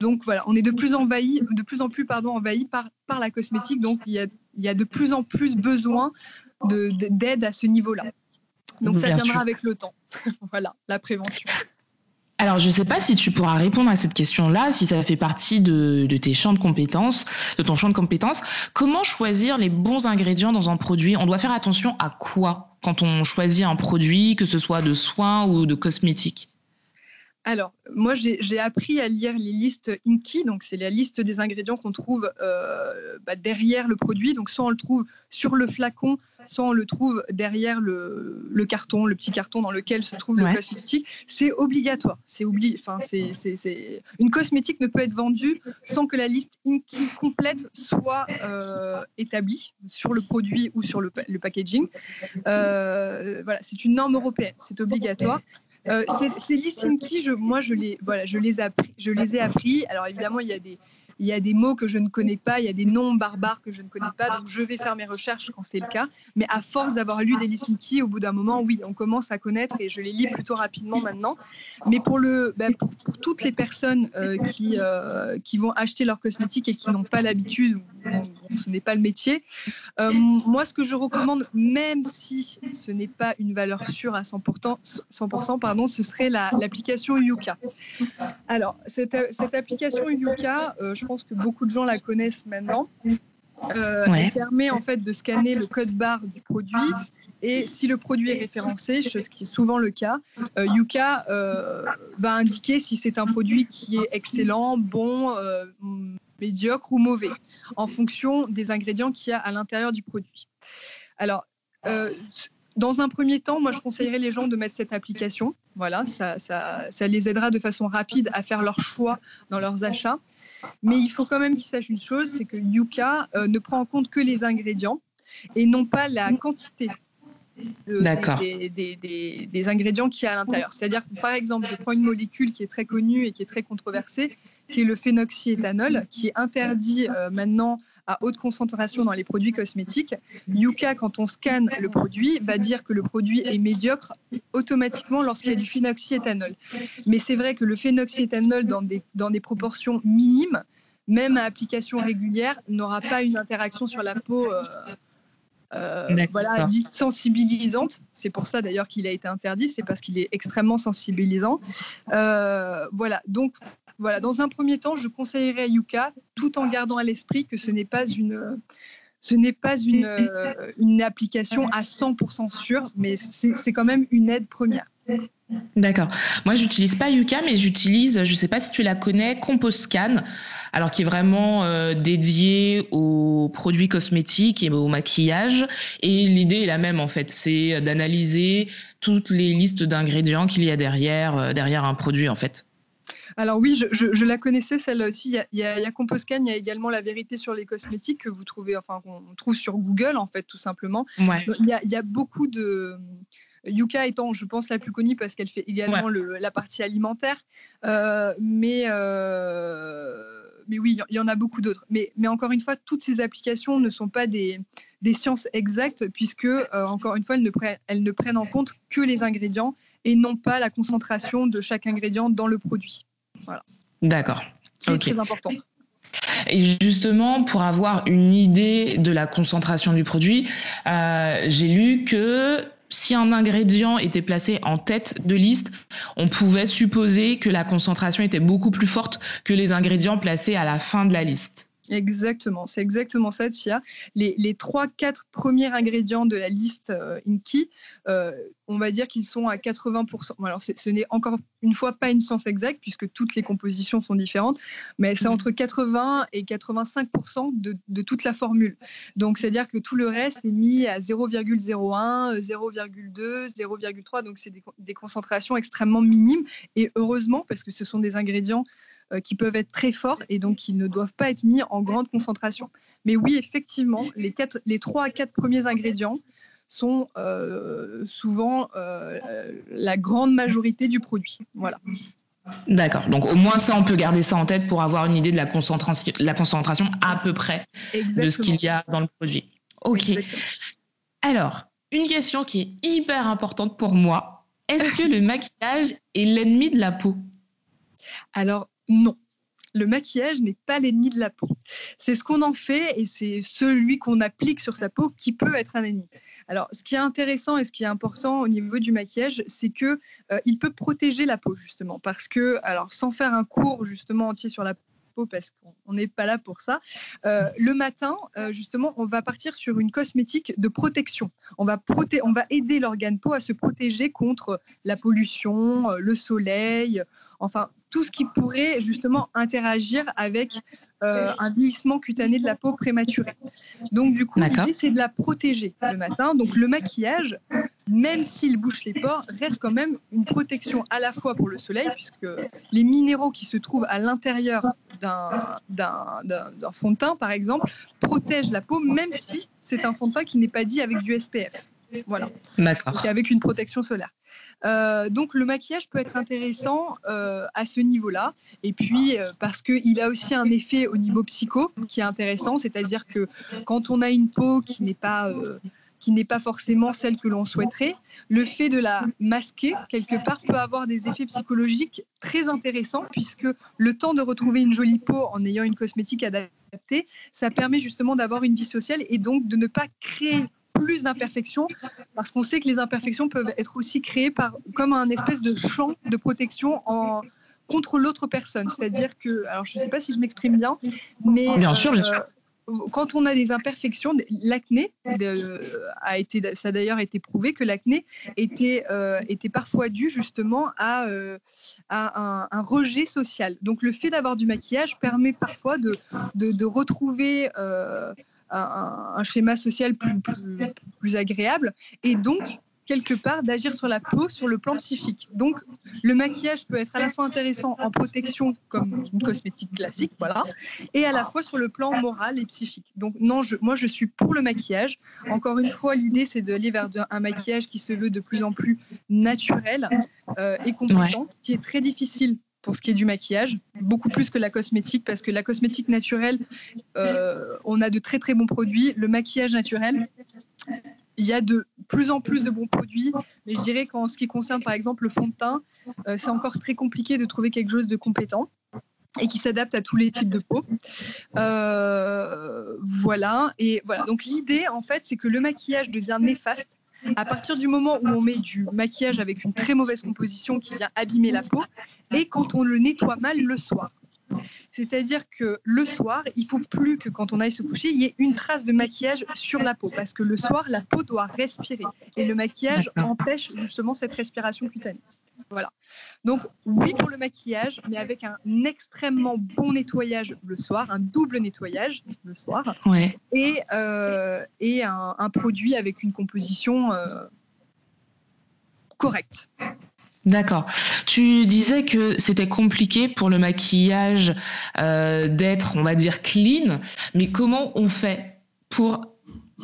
donc voilà, on est de plus, envahi, de plus en plus pardon, envahi par, par la cosmétique, donc il y, a, il y a de plus en plus besoin d'aide à ce niveau-là. Donc ça viendra avec le temps. [LAUGHS] voilà, la prévention. Alors, je ne sais pas si tu pourras répondre à cette question-là, si ça fait partie de, tes champs de compétences, de ton champ de compétences. Comment choisir les bons ingrédients dans un produit? On doit faire attention à quoi quand on choisit un produit, que ce soit de soins ou de cosmétiques? Alors, moi, j'ai appris à lire les listes INKI, donc c'est la liste des ingrédients qu'on trouve euh, bah, derrière le produit. Donc, soit on le trouve sur le flacon, soit on le trouve derrière le, carton, le petit carton dans lequel se trouve le cosmétique. C'est obligatoire. C'est enfin, c'est une cosmétique ne peut être vendue sans que la liste INKI complète soit euh, établie sur le produit ou sur le, packaging. Euh, voilà, c'est une norme européenne. C'est obligatoire. Euh, ces listes je, moi, je les, voilà, je les ai appris. Alors, évidemment, il y a des, il y a des mots que je ne connais pas, il y a des noms barbares que je ne connais pas, donc je vais faire mes recherches quand c'est le cas. Mais à force d'avoir lu des Lisinki, au bout d'un moment, oui, on commence à connaître et je les lis plutôt rapidement maintenant. Mais pour, le, ben, pour, toutes les personnes euh, qui, euh, qui vont acheter leurs cosmétiques et qui n'ont pas l'habitude, ce n'est pas le métier, euh, moi, ce que je recommande, même si ce n'est pas une valeur sûre à 100%, 100% pardon, ce serait l'application Yuka. Alors, cette, cette application Yuka, je je pense que beaucoup de gens la connaissent maintenant. Euh, elle permet en fait de scanner le code barre du produit et si le produit est référencé, chose qui est souvent le cas, euh, Yuka euh, va indiquer si c'est un produit qui est excellent, bon, médiocre ou mauvais, en fonction des ingrédients qu'il y a à l'intérieur du produit. Alors, euh, dans un premier temps, moi, je conseillerais les gens de mettre cette application. Voilà, ça, ça, les aidera de façon rapide à faire leur choix dans leurs achats. Mais il faut quand même qu'ils sachent une chose, c'est que Yuka euh, ne prend en compte que les ingrédients et non pas la quantité des, des, des, ingrédients qu'il y a à l'intérieur. C'est-à-dire par exemple, je prends une molécule qui est très connue et qui est très controversée, qui est le phénoxyéthanol, qui est interdit euh, maintenant à haute concentration dans les produits cosmétiques. Yuka, quand on scanne le produit, va dire que le produit est médiocre automatiquement lorsqu'il y a du phénoxyéthanol. Mais c'est vrai que le phénoxyéthanol, dans des, dans des proportions minimes, même à application régulière, n'aura pas une interaction sur la peau. Euh, euh, voilà, dite sensibilisante. C'est pour ça d'ailleurs qu'il a été interdit, c'est parce qu'il est extrêmement sensibilisant. Euh, voilà, donc voilà, dans un premier temps, je conseillerais à Yuka, tout en gardant à l'esprit que ce n'est pas une, ce n'est pas une, une application à 100% sûre, mais c'est quand même une aide première. D'accord. Moi, j'utilise pas Yuka, mais j'utilise, je sais pas si tu la connais, CompoScan, alors qui est vraiment euh, dédié aux produits cosmétiques et au maquillage. Et l'idée est la même en fait, c'est d'analyser toutes les listes d'ingrédients qu'il y a derrière, euh, derrière un produit en fait. Alors oui, je, la connaissais celle-là aussi. Il y, a, il a CompoScan, il y a également la vérité sur les cosmétiques que vous trouvez, enfin qu'on trouve sur Google en fait tout simplement. Ouais. Il, y a, il y a beaucoup de Yuka étant, je pense, la plus connue parce qu'elle fait également la partie alimentaire. Euh, mais, euh, mais oui, il y en a beaucoup d'autres. Mais, mais encore une fois, toutes ces applications ne sont pas des, des sciences exactes puisque, euh, encore une fois, elles ne, prennent, elles ne prennent en compte que les ingrédients et non pas la concentration de chaque ingrédient dans le produit. Voilà. D'accord. C'est très important. Et justement, pour avoir une idée de la concentration du produit, j'ai lu que si un ingrédient était placé en tête de liste, on pouvait supposer que la concentration était beaucoup plus forte que les ingrédients placés à la fin de la liste. Exactement, c'est exactement ça, Tia. Les, les 3-4 premiers ingrédients de la liste euh, Inky, euh, on va dire qu'ils sont à 80%. Alors, ce n'est encore une fois pas une science exacte, puisque toutes les compositions sont différentes, mais c'est mmh. entre 80 et 85% de, de, toute la formule. Donc, c'est-à-dire que tout le reste est mis à 0,01, 0,2, 0,3, donc c'est des, des concentrations extrêmement minimes. Et heureusement, parce que ce sont des ingrédients qui peuvent être très forts et donc qui ne doivent pas être mis en grande concentration. Mais oui, effectivement, les, quatre, les 3 à 4 premiers ingrédients sont euh, souvent euh, la grande majorité du produit. Voilà. D'accord. Donc au moins ça, on peut garder ça en tête pour avoir une idée de la concentration, la concentration à peu près de ce qu'il y a dans le produit. Ok. Alors, une question qui est hyper importante pour moi. Est-ce [LAUGHS] que le maquillage est l'ennemi de la peau? Alors, non. Le maquillage n'est pas l'ennemi de la peau. C'est ce qu'on en fait et c'est celui qu'on applique sur sa peau qui peut être un ennemi. Alors, ce qui est intéressant et ce qui est important au niveau du maquillage, c'est que euh, il peut protéger la peau justement, parce que, alors, sans faire un cours justement entier sur la peau, parce qu'on n'est pas là pour ça. Euh, le matin, euh, justement, on va partir sur une cosmétique de protection. On va, on va aider l'organe peau à se protéger contre la pollution, le soleil, enfin tout ce qui pourrait justement interagir avec euh, un vieillissement cutané de la peau prématuré. Donc du coup, l'idée c'est de la protéger le matin. Donc le maquillage, même s'il bouche les pores, reste quand même une protection à la fois pour le soleil, puisque les minéraux qui se trouvent à l'intérieur d'un fond de teint, par exemple, protègent la peau, même si c'est un fond de teint qui n'est pas dit avec du SPF. Voilà. D'accord. Avec une protection solaire. Euh, donc le maquillage peut être intéressant euh, à ce niveau-là. Et puis euh, parce qu'il a aussi un effet au niveau psycho qui est intéressant, c'est-à-dire que quand on a une peau qui n'est pas qui n'est pas forcément celle que l'on souhaiterait, le fait de la masquer quelque part peut avoir des effets psychologiques très intéressants puisque le temps de retrouver une jolie peau en ayant une cosmétique adaptée, ça permet justement d'avoir une vie sociale et donc de ne pas créer plus d'imperfections parce qu'on sait que les imperfections peuvent être aussi créées par, comme un espèce de champ de protection en, contre l'autre personne. C'est-à-dire que, alors je ne sais pas si je m'exprime bien, mais bien sûr, bien sûr. Euh, quand on a des imperfections, l'acné a été, ça a d'ailleurs été prouvé que l'acné était, était parfois dû justement à, à un, rejet social. Donc le fait d'avoir du maquillage permet parfois de, de, retrouver un, un, schéma social plus, plus, plus, agréable et donc quelque part d'agir sur la peau sur le plan psychique. Donc, le maquillage peut être à la fois intéressant en protection comme une cosmétique classique, voilà, et à la fois sur le plan moral et psychique. Donc, non, je, moi, je suis pour le maquillage. Encore une fois, l'idée, c'est d'aller vers un maquillage qui se veut de plus en plus naturel euh, et compétent, qui est très difficile pour ce qui est du maquillage, beaucoup plus que la cosmétique, parce que la cosmétique naturelle, euh, on a de très très bons produits. Le maquillage naturel, il y a de plus en plus de bons produits, mais je dirais qu'en ce qui concerne par exemple le fond de teint, euh, c'est encore très compliqué de trouver quelque chose de compétent et qui s'adapte à tous les types de peau. Euh, voilà. Et voilà. Donc l'idée, en fait, c'est que le maquillage devient néfaste à partir du moment où on met du maquillage avec une très mauvaise composition qui vient abîmer la peau et quand on le nettoie mal le soir. C'est-à-dire que le soir, il faut plus que quand on aille se coucher, il y ait une trace de maquillage sur la peau, parce que le soir, la peau doit respirer. Et le maquillage empêche justement cette respiration cutanée. Voilà. Donc oui pour le maquillage, mais avec un extrêmement bon nettoyage le soir, un double nettoyage le soir, et, euh, et un, produit avec une composition euh, correcte. D'accord. Tu disais que c'était compliqué pour le maquillage euh, d'être, on va dire, clean, mais comment on fait pour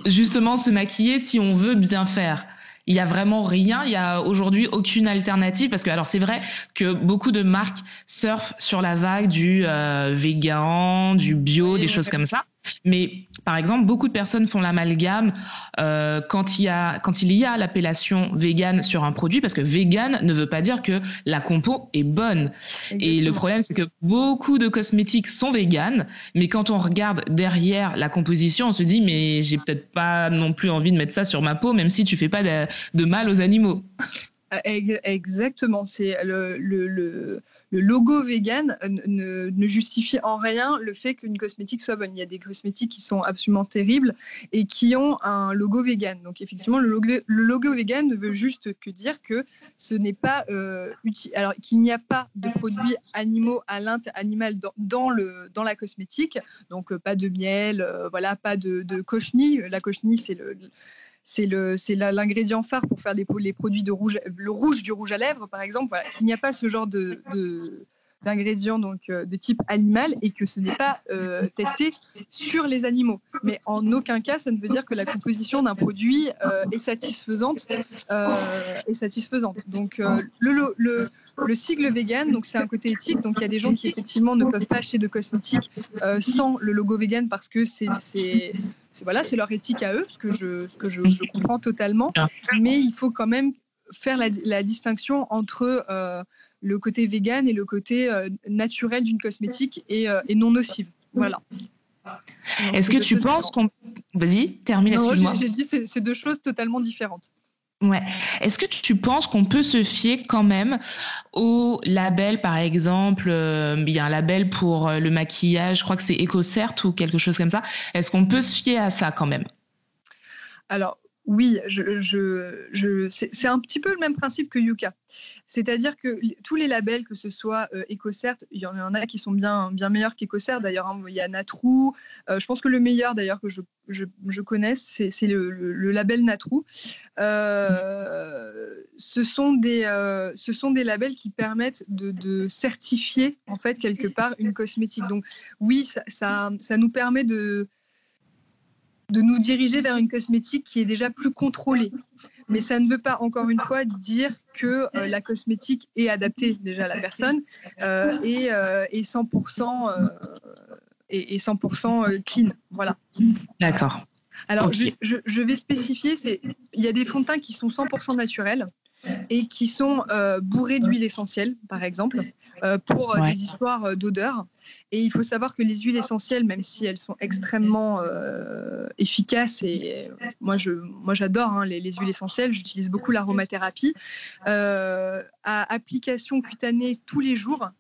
justement se maquiller si on veut bien faire? Il y a vraiment rien, il y a aujourd'hui aucune alternative parce que alors c'est vrai que beaucoup de marques surfent sur la vague du euh, vegan, du bio, des choses comme ça. Mais par exemple, beaucoup de personnes font l'amalgame euh, quand il y a quand il y a l'appellation vegan sur un produit, parce que vegan ne veut pas dire que la compo est bonne. Et le problème, c'est que beaucoup de cosmétiques sont vegan, mais quand on regarde derrière la composition, on se dit mais j'ai peut-être pas non plus envie de mettre ça sur ma peau, même si tu fais pas de, mal aux animaux. Euh, exactement, c'est le, le le logo vegan euh, ne, justifie en rien le fait qu'une cosmétique soit bonne. Il y a des cosmétiques qui sont absolument terribles et qui ont un logo vegan. Donc effectivement, le logo, le vegan ne veut juste que dire que ce n'est pas euh, utile. Alors qu'il n'y a pas de produits animaux à animal dans, le, dans la cosmétique. Donc euh, pas de miel, voilà, pas de, de cochenille. La cochenille, c'est le c'est l'ingrédient phare pour faire les produits de rouge, le rouge du rouge à lèvres, par exemple. Qu'il n'y a pas ce genre de, d'ingrédients donc euh, de type animal et que ce n'est pas euh, testé sur les animaux. Mais en aucun cas, ça ne veut dire que la composition d'un produit euh, est satisfaisante. Donc le, le, le, sigle vegan, donc c'est un côté éthique. Donc il y a des gens qui effectivement ne peuvent pas acheter de cosmétiques sans le logo vegan parce que c'est voilà, c'est leur éthique à eux, ce que je, ce que je, comprends totalement. Mais il faut quand même faire la, la distinction entre le côté vegan et le côté euh, naturel d'une cosmétique et, euh, et, non nocive. Voilà. Est-ce que tu penses qu'on... Vas-y, termine, excuse-moi. J'ai dit c'est deux choses totalement différentes. Ouais. Est-ce que tu penses qu'on peut se fier quand même au label, par exemple, euh, il y a un label pour le maquillage, je crois que c'est EcoCert ou quelque chose comme ça. Est-ce qu'on peut se fier à ça quand même? Oui, je, je, c'est un petit peu le même principe que Yuka. C'est-à-dire que tous les labels, que ce soit euh, EcoCert, il y en a qui sont bien, bien meilleurs qu'EcoCert. D'ailleurs, hein, il y a Natrou. Euh, je pense que le meilleur, d'ailleurs, que je, je, connaisse, c'est le, label Natrou. Euh, ce, sont des, ce sont des labels qui permettent de, certifier, en fait, quelque part, une cosmétique. Donc, oui, ça, ça, ça nous permet de de nous diriger vers une cosmétique qui est déjà plus contrôlée. Mais ça ne veut pas, encore une fois, dire que euh, la cosmétique est adaptée déjà à la personne euh, et, 100%, euh, et, 100 clean. Voilà. D'accord. Alors, je, vais spécifier, il y a des fonds de teint qui sont 100% naturels et qui sont bourrés d'huile essentielle, par exemple. Euh, pour euh, des histoires euh, d'odeur. Et il faut savoir que les huiles essentielles, même si elles sont extrêmement efficaces, et moi, je, moi j'adore hein, les, huiles essentielles, j'utilise beaucoup l'aromathérapie, à application cutanée tous les jours,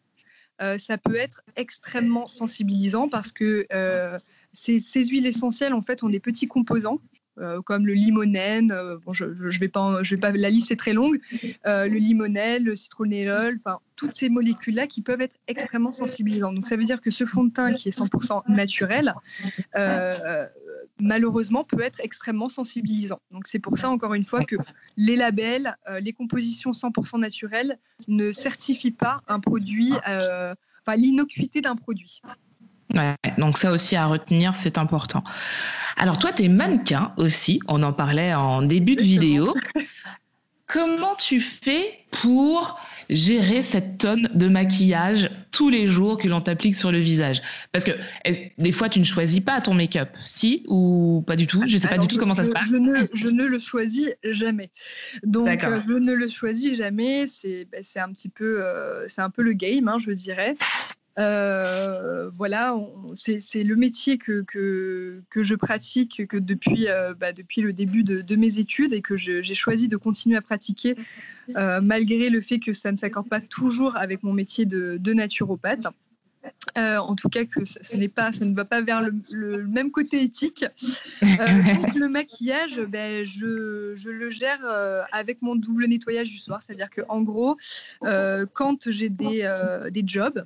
ça peut être extrêmement sensibilisant parce que ces, ces huiles essentielles, en fait, ont des petits composants comme le limonène. Euh, bon, je, je, vais pas, je vais pas, la liste est très longue. Euh, le limonène, le citronellol, enfin toutes ces molécules-là qui peuvent être extrêmement sensibilisantes. Donc ça veut dire que ce fond de teint qui est 100% naturel, malheureusement, peut être extrêmement sensibilisant. Donc c'est pour ça, encore une fois, que les labels, les compositions 100% naturelles ne certifient pas un produit, l'innocuité d'un produit. Ouais, donc ça aussi à retenir, c'est important. Alors toi, tu es mannequin aussi, on en parlait en début de vidéo. [LAUGHS] Comment tu fais pour gérer cette tonne de maquillage tous les jours que l'on t'applique sur le visage? Parce que des fois, tu ne choisis pas ton make-up, si? Ou pas du tout? Je ne sais pas du tout comment ça se passe. Je ne, je ne, le choisis jamais. Donc, euh, je ne le choisis jamais. C'est ben, un petit peu, euh, c'est un peu le game, hein, je dirais. Euh, voilà, c'est le métier que, que, que, je pratique que depuis, euh, bah, depuis le début de, de, mes études et que j'ai choisi de continuer à pratiquer [LAUGHS] euh, malgré le fait que ça ne s'accorde pas toujours avec mon métier de, de naturopathe. Euh, en tout cas, que ce n'est pas, ça ne va pas vers le, même côté éthique. [LAUGHS] Euh, donc le maquillage, ben, je, je, le gère euh, avec mon double nettoyage du soir, c'est-à-dire que en gros, quand j'ai des, des jobs,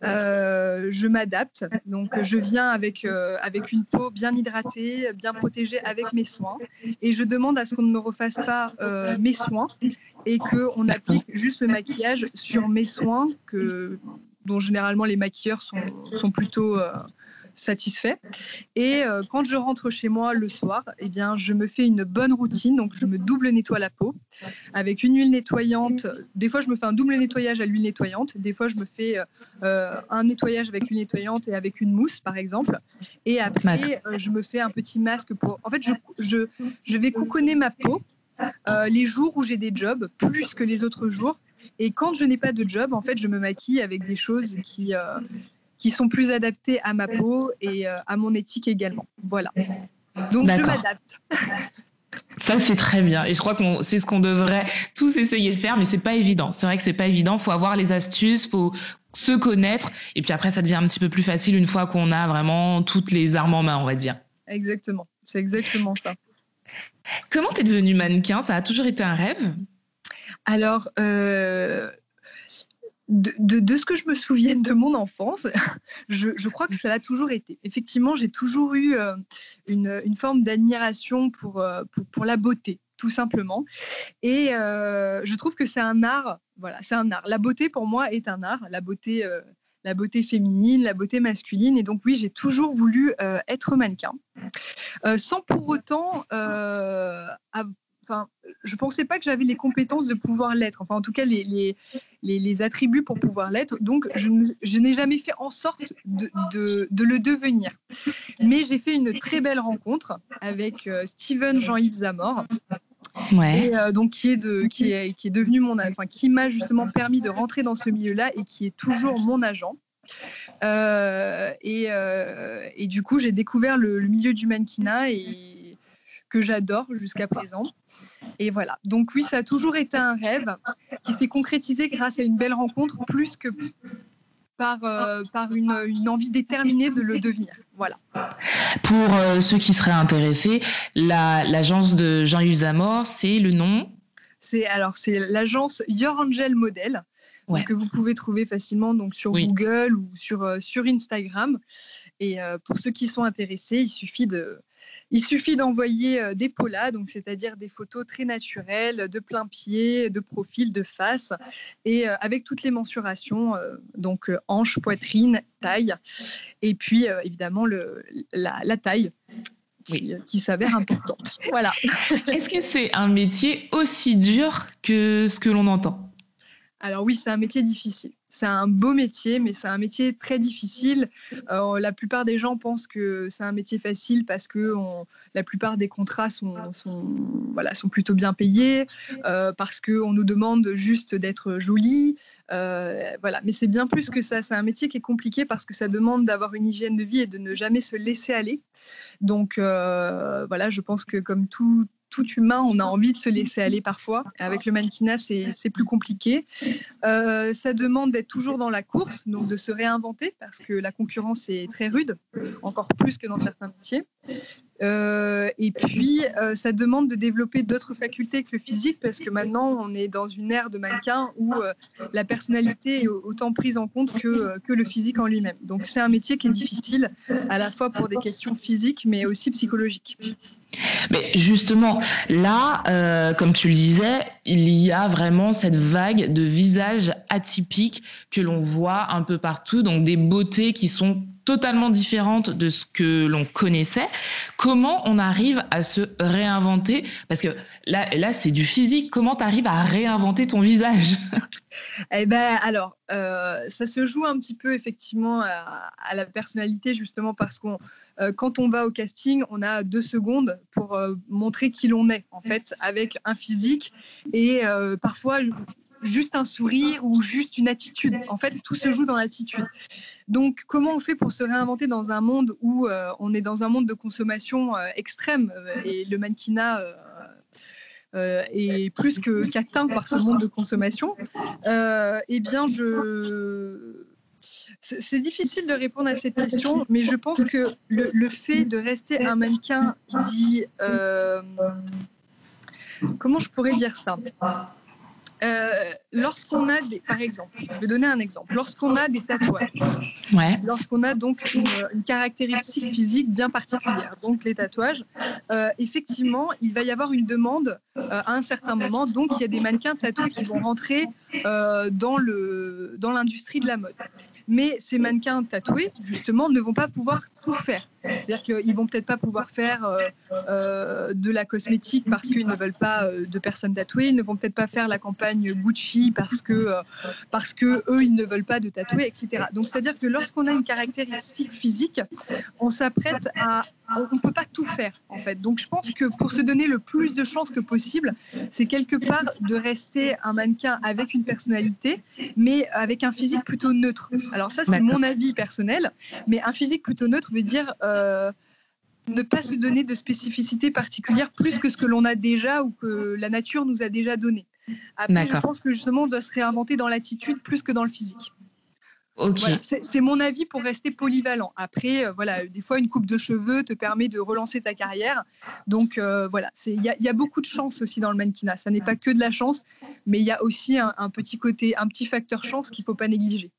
je m'adapte. Donc je viens avec avec une peau bien hydratée, bien protégée avec mes soins, et je demande à ce qu'on ne me refasse pas mes soins et qu'on applique juste le maquillage sur mes soins que dont généralement les maquilleurs sont, sont plutôt euh, satisfaits. Et euh, quand je rentre chez moi le soir, eh bien, je me fais une bonne routine. Donc, je me double nettoie la peau avec une huile nettoyante. Des fois, je me fais un double nettoyage à l'huile nettoyante. Des fois, je me fais euh, un nettoyage avec l'huile nettoyante et avec une mousse, par exemple. Et après, je me fais un petit masque pour. En fait, je, je, je vais couconner ma peau les jours où j'ai des jobs plus que les autres jours et quand je n'ai pas de job, en fait, je me maquille avec des choses qui, euh, qui sont plus adaptées à ma peau et euh, à mon éthique également. Voilà. Donc, je m'adapte. [LAUGHS] Ça, c'est très bien. Et je crois que c'est ce qu'on devrait tous essayer de faire, mais c'est pas évident. C'est vrai que c'est pas évident. Faut avoir les astuces, faut se connaître. Et puis après, ça devient un petit peu plus facile une fois qu'on a vraiment toutes les armes en main, on va dire. Exactement. C'est exactement ça. Comment tu es devenue mannequin? Ça a toujours été un rêve? Alors, euh, de, ce que je me souviens de mon enfance, [LAUGHS] je, crois que ça l'a toujours été. Effectivement, j'ai toujours eu euh, une, forme d'admiration euh, pour, pour, la beauté, tout simplement. Et je trouve que c'est un art. Voilà, c'est un art. La beauté, pour moi, est un art. La beauté la beauté féminine, la beauté masculine. Et donc oui, j'ai toujours voulu être mannequin, sans pour autant enfin, je pensais pas que j'avais les compétences de pouvoir l'être. Enfin, en tout cas, les, les, les, attributs pour pouvoir l'être. Donc, je, je n'ai jamais fait en sorte de, de, de le devenir. Mais j'ai fait une très belle rencontre avec euh, Steven Jean-Yves Zamor. Ouais. Et, euh, donc qui est de qui est qui est devenu mon enfin qui m'a justement permis de rentrer dans ce milieu-là et qui est toujours mon agent. Euh, et, et, du coup, j'ai découvert le, le, milieu du mannequinat et que j'adore jusqu'à présent. Et voilà. Donc oui, ça a toujours été un rêve qui s'est concrétisé grâce à une belle rencontre plus que par, euh, par une, une, envie déterminée de le devenir. Voilà. Pour euh, ceux qui seraient intéressés, l'agence de Jean-Yves Zamor, c'est le nom? C'est alors c'est l'agence Your Angel Model. que vous pouvez trouver facilement donc sur Google ou sur, euh, sur Instagram. Et pour ceux qui sont intéressés, il suffit de, il suffit d'envoyer euh, des polas, donc c'est-à-dire des photos très naturelles, de plein pied, de profil, de face, et euh, avec toutes les mensurations, euh, donc hanche, poitrine, taille, et puis évidemment le, la, taille. Qui, qui s'avère importante. [LAUGHS] Voilà. Est-ce que c'est un métier aussi dur que ce que l'on entend? Alors oui, c'est un métier difficile. C'est un beau métier, mais c'est un métier très difficile. Euh, la plupart des gens pensent que c'est un métier facile parce que la plupart des contrats sont, plutôt bien payés, euh, parce qu'on nous demande juste d'être joli. Euh, voilà. Mais c'est bien plus que ça. C'est un métier qui est compliqué parce que ça demande d'avoir une hygiène de vie et de ne jamais se laisser aller. Donc voilà, je pense que comme tout tout humain, on a envie de se laisser aller parfois. Avec le mannequinat, c'est plus compliqué. Euh, ça demande d'être toujours dans la course, donc de se réinventer parce que la concurrence est très rude, encore plus que dans certains métiers. Euh, et puis, euh, ça demande de développer d'autres facultés que le physique, parce que maintenant, on est dans une ère de mannequin où la personnalité est autant prise en compte que, que le physique en lui-même. Donc, c'est un métier qui est difficile, à la fois pour des questions physiques, mais aussi psychologiques. Mais justement, là, comme tu le disais, il y a vraiment cette vague de visages atypiques que l'on voit un peu partout, donc des beautés qui sont totalement différente de ce que l'on connaissait. Comment on arrive à se réinventer? Parce que là, là c'est du physique. Comment tu arrives à réinventer ton visage? [LAUGHS] Eh ben, alors, euh, ça se joue un petit peu effectivement à, la personnalité, justement parce qu'on, euh, quand on va au casting, on a deux secondes pour euh, montrer qui l'on est, en fait, avec un physique et parfois juste un sourire ou juste une attitude. En fait, tout se joue dans l'attitude. Donc, comment on fait pour se réinventer dans un monde où euh, on est dans un monde de consommation euh, extrême euh, et le mannequinat est plus qu'atteint par ce monde de consommation Eh bien, je c'est difficile de répondre à cette question, mais je pense que le, fait de rester un mannequin dit... comment je pourrais dire ça? Euh, lorsqu'on a des, par exemple, je vais donner un exemple, lorsqu'on a des tatouages, ouais. lorsqu'on a donc une, caractéristique physique bien particulière, donc les tatouages, euh, effectivement, il va y avoir une demande euh, à un certain moment, donc il y a des mannequins tatoués qui vont rentrer dans le dans l'industrie de la mode. Mais ces mannequins tatoués, justement, ne vont pas pouvoir tout faire. C'est-à-dire qu'ils vont peut-être pas pouvoir faire euh, euh, de la cosmétique parce qu'ils ne veulent pas euh, de personnes tatouées. Ils ne vont peut-être pas faire la campagne Gucci parce que parce que eux ils ne veulent pas de tatoués, etc. Donc c'est-à-dire que lorsqu'on a une caractéristique physique, on s'apprête à on ne peut pas tout faire en fait. Donc je pense que pour se donner le plus de chances que possible, c'est quelque part de rester un mannequin avec une personnalité, mais avec un physique plutôt neutre. Alors ça c'est mon avis personnel, mais un physique plutôt neutre veut dire euh, ne pas se donner de spécificité particulière plus que ce que l'on a déjà ou que la nature nous a déjà donné. Après, je pense que justement, on doit se réinventer dans l'attitude plus que dans le physique. c'est mon avis pour rester polyvalent. Après, euh, voilà, des fois, une coupe de cheveux te permet de relancer ta carrière. Donc, euh, voilà, il y, a beaucoup de chance aussi dans le mannequinat. Ça n'est pas que de la chance, mais il y a aussi un, un, petit côté, un petit facteur chance qu'il ne faut pas négliger.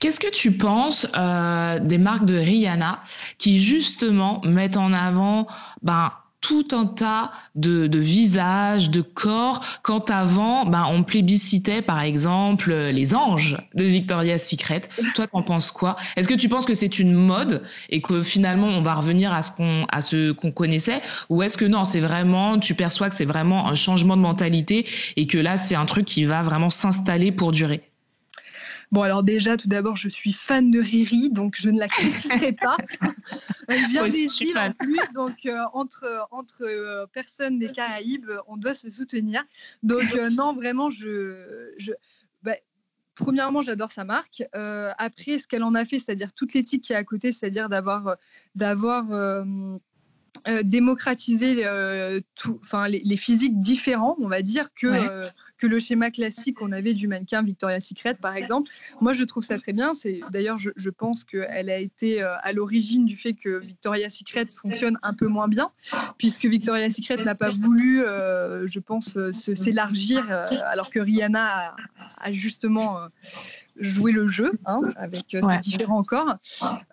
Qu'est-ce que tu penses euh, des marques de Rihanna qui justement mettent en avant ben, tout un tas de, visages, de corps, quand avant, ben, on plébiscitait par exemple les anges de Victoria's Secret. Toi, t'en penses quoi? Est-ce que tu penses que c'est une mode et que finalement on va revenir à ce qu'on à ce qu'on connaissait, ou est-ce que non, c'est vraiment, tu perçois que c'est vraiment un changement de mentalité et que là c'est un truc qui va vraiment s'installer pour durer? Bon, alors déjà, tout d'abord, je suis fan de Riri, donc je ne la critiquerai [LAUGHS] pas. Elle vient des îles en plus, donc euh, entre, entre euh, personnes des Caraïbes, on doit se soutenir. Donc euh, non, vraiment, je... je bah, premièrement, j'adore sa marque. après, ce qu'elle en a fait, c'est-à-dire toute l'éthique qui est à côté, c'est-à-dire d'avoir d'avoir démocratisé tout, enfin, les, les, physiques différents, on va dire, que, le schéma classique qu'on avait du mannequin Victoria's Secret, par exemple. Moi, je trouve ça très bien. C'est D'ailleurs, je, je, pense qu'elle a été euh, à l'origine du fait que Victoria's Secret fonctionne un peu moins bien, puisque Victoria's Secret n'a pas voulu, euh, je pense, euh, s'élargir, alors que Rihanna a justement jouer le jeu, hein, avec euh, ces différents corps.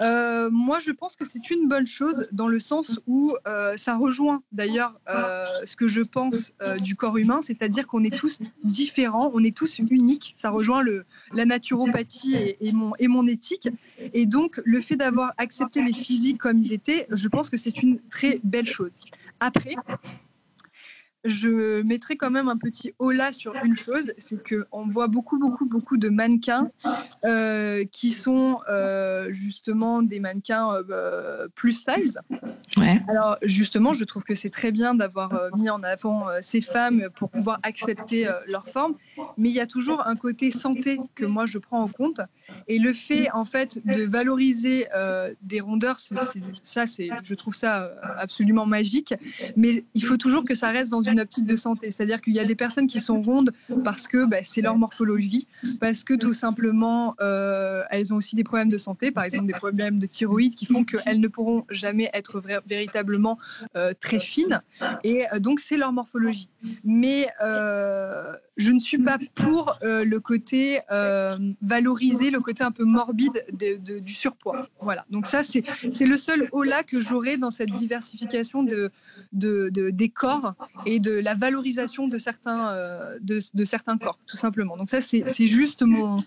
Euh, moi, je pense que c'est une bonne chose dans le sens où euh, ça rejoint d'ailleurs ce que je pense du corps humain, c'est-à-dire qu'on est tous différents, on est tous uniques. Ça rejoint le, la naturopathie et, mon, et mon éthique. Et donc, le fait d'avoir accepté les physiques comme ils étaient, je pense que c'est une très belle chose. Après, je mettrai quand même un petit là sur une chose, c'est qu'on voit beaucoup, beaucoup, beaucoup de mannequins euh, qui sont euh, justement des mannequins euh, plus size. Ouais. Alors justement, je trouve que c'est très bien d'avoir mis en avant ces femmes pour pouvoir accepter leur forme, mais il y a toujours un côté santé que moi je prends en compte. Et le fait en fait de valoriser des rondeurs, ça, c'est, je trouve ça absolument magique, mais il faut toujours que ça reste dans une optique de santé. C'est-à-dire qu'il y a des personnes qui sont rondes parce que bah, c'est leur morphologie, parce que tout simplement, euh, elles ont aussi des problèmes de santé, par exemple des problèmes de thyroïde qui font qu'elles ne pourront jamais être véritablement euh, très fines. Et euh, donc, c'est leur morphologie. Mais je ne suis pas pour le côté valoriser, le côté un peu morbide du surpoids. Voilà. Donc ça, c'est le seul haut-là que j'aurai dans cette diversification de, de, des corps et de la valorisation de certains, euh, de, certains corps, tout simplement. Donc ça, c'est juste mon,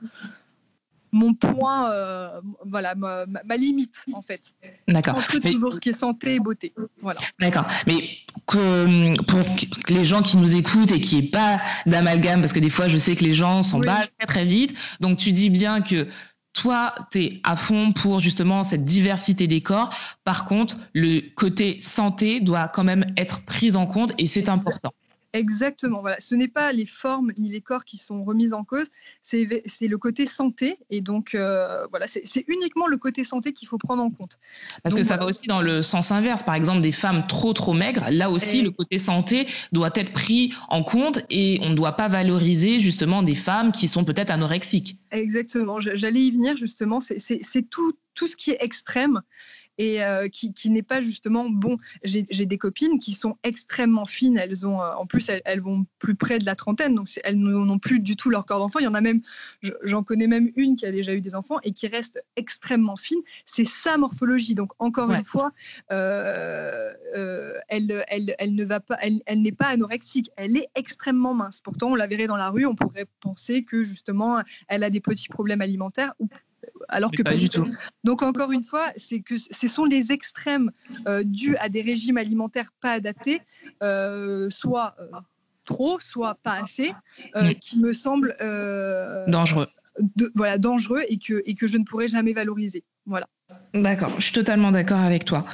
mon point, euh, voilà, ma, limite en fait. D'accord. Entre toujours ce qui est santé et beauté. Voilà. D'accord. Mais que, pour les gens qui nous écoutent et qui n'aient pas d'amalgame, parce que des fois je sais que les gens s'en battent très très vite. Donc tu dis bien que toi, tu es à fond pour justement cette diversité des corps. Par contre, le côté santé doit quand même être pris en compte et c'est important. Exactement. Voilà. Ce n'est pas les formes ni les corps qui sont remis en cause, c'est le côté santé. Et donc, euh, voilà, c'est uniquement le côté santé qu'il faut prendre en compte. Parce que ça va aussi dans le sens inverse. Par exemple, des femmes trop, trop maigres, là aussi, le côté santé doit être pris en compte et on ne doit pas valoriser justement des femmes qui sont peut-être anorexiques. Exactement. J'allais y venir justement. C'est tout, tout ce qui est extrême et euh, qui, n'est pas justement bon. J'ai des copines qui sont extrêmement fines. Elles ont, euh, en plus, elles, vont plus près de la trentaine, donc elles n'ont plus du tout leur corps d'enfant. Il y en a même, j'en connais même une qui a déjà eu des enfants et qui reste extrêmement fine. C'est sa morphologie. Donc encore une fois, euh, elle, elle, elle, ne va pas, elle, elle n'est pas anorexique. Elle est extrêmement mince. Pourtant, on la verrait dans la rue, on pourrait penser que justement, elle a des petits problèmes alimentaires ou alors que pas, du tout. Donc encore une fois, c'est que ce sont les extrêmes euh, dus à des régimes alimentaires pas adaptés, euh, soit euh, trop, soit pas assez, qui me semblent dangereux. voilà, dangereux et que, et que je ne pourrais jamais valoriser. Voilà. D'accord, je suis totalement d'accord avec toi.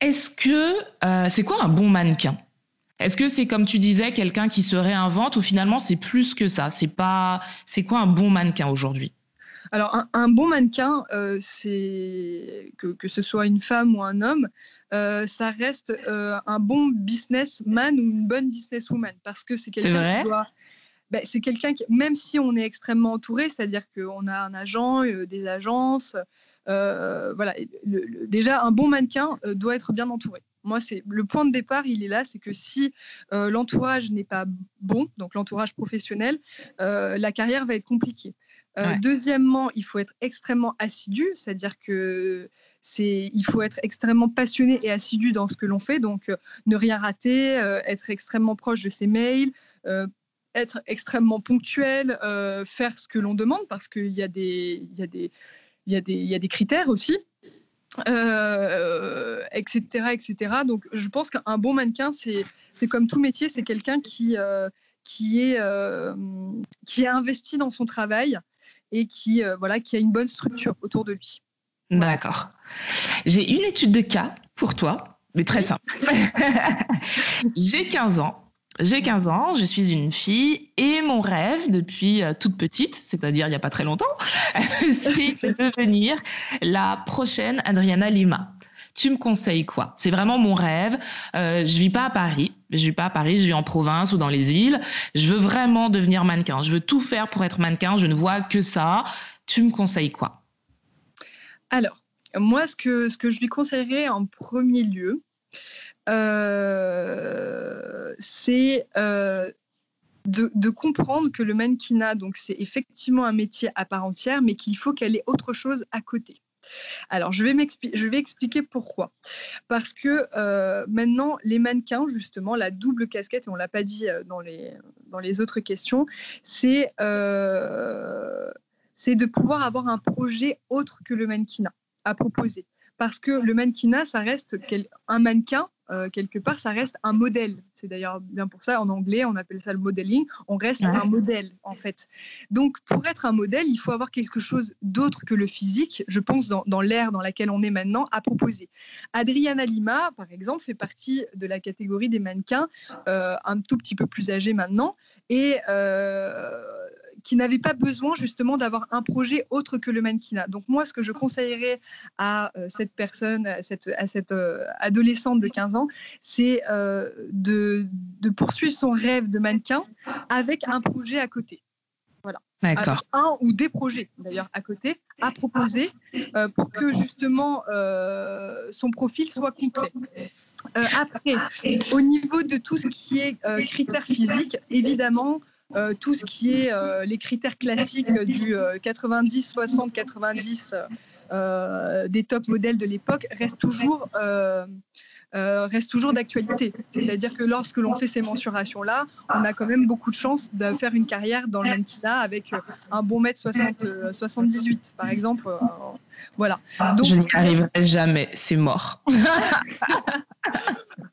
Est-ce que c'est quoi un bon mannequin? Est-ce que c'est comme tu disais quelqu'un qui se réinvente ou finalement c'est plus que ça? C'est pas c'est quoi un bon mannequin aujourd'hui? Alors, un, bon mannequin, euh, c'est que, ce soit une femme ou un homme, euh, ça reste euh, un bon businessman ou une bonne businesswoman parce que c'est quelqu'un qui doit. Ben, c'est quelqu'un qui, même si on est extrêmement entouré, c'est-à-dire qu'on a un agent, des agences, voilà. déjà, un bon mannequin doit être bien entouré. Moi, c'est le point de départ, il est là, c'est que si l'entourage n'est pas bon, donc l'entourage professionnel, la carrière va être compliquée. Euh, deuxièmement, il faut être extrêmement assidu, c'est-à-dire que c'est, il faut être extrêmement passionné et assidu dans ce que l'on fait, donc euh, ne rien rater, euh, être extrêmement proche de ses mails, être extrêmement ponctuel, faire ce que l'on demande parce qu'il y a des, y a des, il y a des, il y a des critères aussi. etc., etc. Donc, je pense qu'un bon mannequin, c'est, c'est comme tout métier, c'est quelqu'un qui, qui, est, qui est investi dans son travail, et qui, euh, voilà, qui a une bonne structure autour de lui. D'accord. J'ai une étude de cas pour toi, mais très simple. [LAUGHS] J'ai 15 ans. J'ai 15 ans, je suis une fille et mon rêve depuis euh, toute petite, c'est-à-dire il n'y a pas très longtemps, [LAUGHS] c'est de devenir la prochaine Adriana Lima tu me conseilles quoi? C'est vraiment mon rêve. Euh, je vis pas à Paris. Je vis pas à Paris. Je vis en province ou dans les îles. Je veux vraiment devenir mannequin. Je veux tout faire pour être mannequin. Je ne vois que ça. Tu me conseilles quoi? Alors, moi, ce que, ce que je lui conseillerais en premier lieu, euh, c'est euh, de, de, comprendre que le mannequinat, donc c'est effectivement un métier à part entière, mais qu'il faut qu'elle ait autre chose à côté. Alors, je vais, expliquer pourquoi. Parce que euh, maintenant, les mannequins, justement, la double casquette, et on ne l'a pas dit euh, dans les, autres questions, c'est euh, de pouvoir avoir un projet autre que le mannequinat à proposer. Parce que le mannequinat, ça reste un mannequin euh, quelque part, ça reste un modèle. C'est d'ailleurs bien pour ça, en anglais, on appelle ça le modeling. On reste un modèle, en fait. Donc, pour être un modèle, il faut avoir quelque chose d'autre que le physique, je pense, dans, dans l'ère dans laquelle on est maintenant, à proposer. Adriana Lima, par exemple, fait partie de la catégorie des mannequins, euh, un tout petit peu plus âgés maintenant, et euh, qui n'avait pas besoin justement d'avoir un projet autre que le mannequinat. Donc moi, ce que je conseillerais à euh, cette personne, à cette, à cette euh, adolescente de 15 ans, c'est euh, de, de, poursuivre son rêve de mannequin avec un projet à côté. Voilà. D'accord. Un ou des projets d'ailleurs à côté à proposer pour que justement son profil soit complet. après, au niveau de tout ce qui est critères physiques, évidemment, euh, tout ce qui est euh, les critères classiques du 90, 60, 90 des top modèles de l'époque restent toujours euh, reste toujours d'actualité. C'est-à-dire que lorsque l'on fait ces mensurations-là, on a quand même beaucoup de chances de faire une carrière dans le mannequinat avec euh, un bon mètre 60, 78, euh, par exemple. voilà. Donc, Je n'y arriverai jamais, c'est mort. [LAUGHS]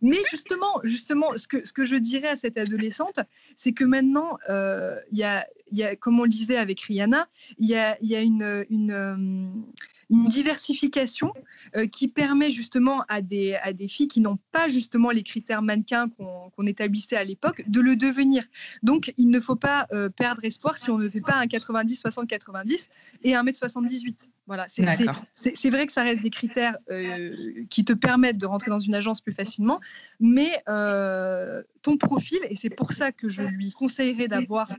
Mais justement, justement, ce que, ce que je dirais à cette adolescente, c'est que maintenant, il y, a, y, a, comme on le disait avec Rihanna, il y a, y a une, une une diversification euh, qui permet justement à des, à des filles qui n'ont pas justement les critères mannequins qu'on établissait à l'époque de le devenir. Donc, il ne faut pas euh, perdre espoir si on ne fait pas un 90, 60, 90 et un mètre 78. Voilà, c'est vrai que ça reste des critères euh, qui te permettent de rentrer dans une agence plus facilement, mais euh, ton profil, et c'est pour ça que je lui conseillerais d'avoir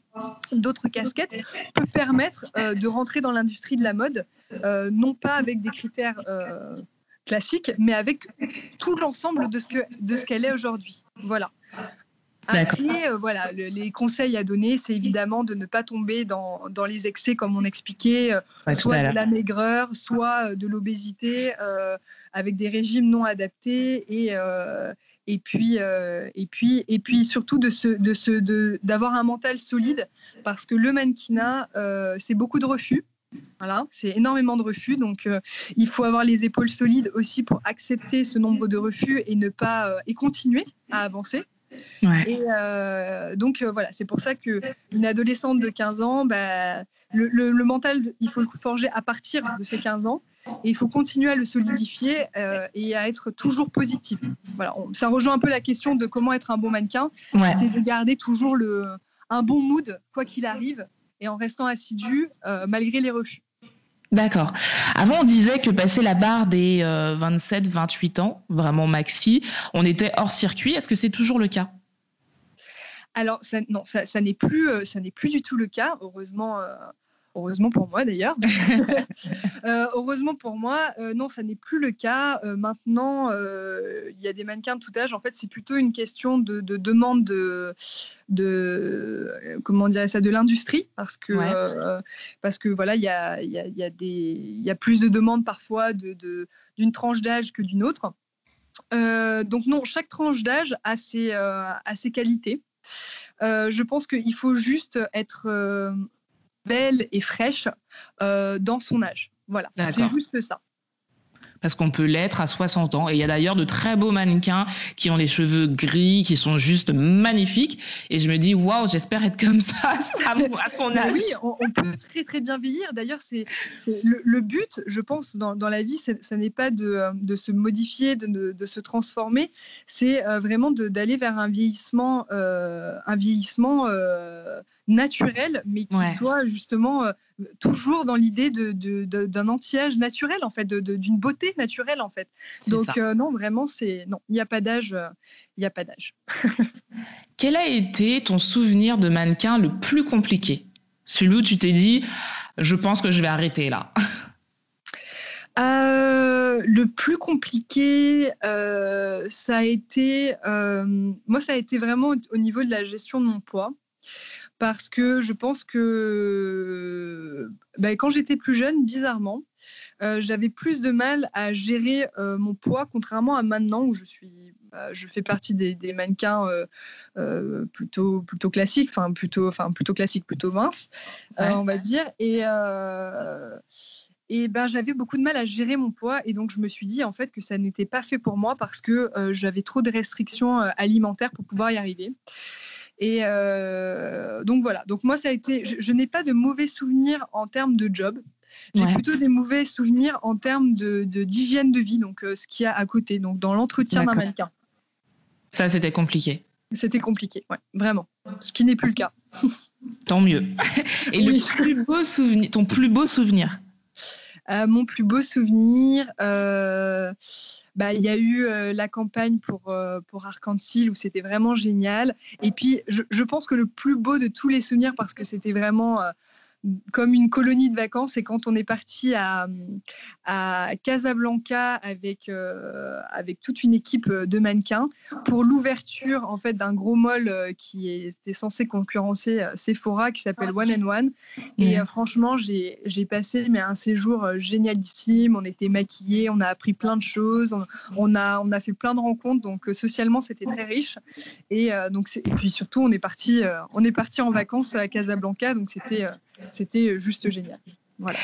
d'autres casquettes, peut permettre euh, de rentrer dans l'industrie de la mode, non pas avec des critères classiques, mais avec tout l'ensemble de ce qu'elle est aujourd'hui. Voilà. Après, euh, voilà, les conseils à donner, c'est évidemment de ne pas tomber dans, dans les excès, comme on expliquait, euh, soit de la maigreur, soit euh, de l'obésité, avec des régimes non adaptés et et puis, et puis, et puis surtout de se, de se, d'avoir un mental solide, parce que le mannequinat, c'est beaucoup de refus. Voilà, c'est énormément de refus, donc il faut avoir les épaules solides aussi pour accepter ce nombre de refus et ne pas et continuer à avancer. Et euh, donc euh, voilà, c'est pour ça que une adolescente de 15 ans, bah, le, mental, il faut le forger à partir de ses 15 ans. Et il faut continuer à le solidifier euh, et à être toujours positif. Voilà, ça rejoint un peu la question de comment être un bon mannequin. C'est de garder toujours le, un bon mood, quoi qu'il arrive, et en restant assidu malgré les refus. D'accord. Avant, on disait que passer la barre des 27-28 euh, ans, vraiment maxi, on était hors circuit. Est-ce que c'est toujours le cas? Alors, non, ça, n'est plus, euh, ça n'est plus du tout le cas. Heureusement, euh, Heureusement pour moi d'ailleurs. [LAUGHS] Euh, heureusement pour moi, euh, non, ça n'est plus le cas. Euh, maintenant, il y a des mannequins de tout âge. En fait, c'est plutôt une question de, demande de, de comment dire ça, de l'industrie, parce que parce que voilà, il y a, y, a, y, a y a plus de demandes parfois d'une de, d'une tranche d'âge que d'une autre. donc non, chaque tranche d'âge a ses, a ses qualités. je pense qu'il faut juste être belle et fraîche euh, dans son âge. Voilà, c'est juste ça parce qu'on peut l'être à 60 ans. Et il y a d'ailleurs de très beaux mannequins qui ont les cheveux gris, qui sont juste magnifiques. Et je me dis, waouh, j'espère être comme ça [LAUGHS] à, son âge. Oui, on, peut très très bien vieillir. D'ailleurs, c'est le, but, je pense, dans, dans la vie, ce n'est pas de, de, se modifier, de, de se transformer, c'est euh, vraiment d'aller vers un vieillissement, euh, un vieillissement naturel, mais qui soit justement toujours dans l'idée d'un de, de, anti-âge naturel, en fait, d'une beauté naturelle, en fait. Donc, euh, non, vraiment, c'est. Non, il n'y a pas d'âge. Euh, il n'y a pas d'âge. [LAUGHS] Quel a été ton souvenir de mannequin le plus compliqué? Celui où tu t'es dit, je pense que je vais arrêter là euh, le plus compliqué, ça a été, moi, ça a été vraiment au niveau de la gestion de mon poids parce que je pense que ben, quand j'étais plus jeune, bizarrement, euh, j'avais plus de mal à gérer euh, mon poids, contrairement à maintenant où je suis, bah, je fais partie des, mannequins euh, plutôt plutôt classiques, enfin plutôt, enfin plutôt classiques, plutôt minces, on va dire. Et Et ben, j'avais beaucoup de mal à gérer mon poids. Et donc, je me suis dit, en fait, que ça n'était pas fait pour moi parce que euh, j'avais trop de restrictions euh, alimentaires pour pouvoir y arriver. Et euh, donc, voilà. Donc, moi, ça a été. Je, n'ai pas de mauvais souvenirs en termes de job. J'ai plutôt des mauvais souvenirs en termes de, d'hygiène de, vie, donc ce qu'il y a à côté, donc dans l'entretien d'un mannequin. Ça, c'était compliqué. C'était compliqué, ouais, vraiment. Ce qui n'est plus le cas. [LAUGHS] Tant mieux. Et le plus beau souvenir, ton plus beau souvenir? Euh, mon plus beau souvenir, euh, bah, il y a eu euh, la campagne pour, pour Arc-en-Ciel où c'était vraiment génial. Et puis, je, je, pense que le plus beau de tous les souvenirs, parce que c'était vraiment comme une colonie de vacances. Et quand on est parti à, à Casablanca avec, euh, avec toute une équipe de mannequins pour l'ouverture en fait d'un gros mall euh, qui était censé concurrencer euh, Sephora qui s'appelle One and One. Et franchement, j'ai passé mais, un séjour génialissime. On était maquillés, on a appris plein de choses, on, a, on a fait plein de rencontres. Donc socialement, c'était très riche. Et, donc, et puis surtout, on est parti, on est parti en vacances à Casablanca. Donc c'était c'était juste génial. Voilà.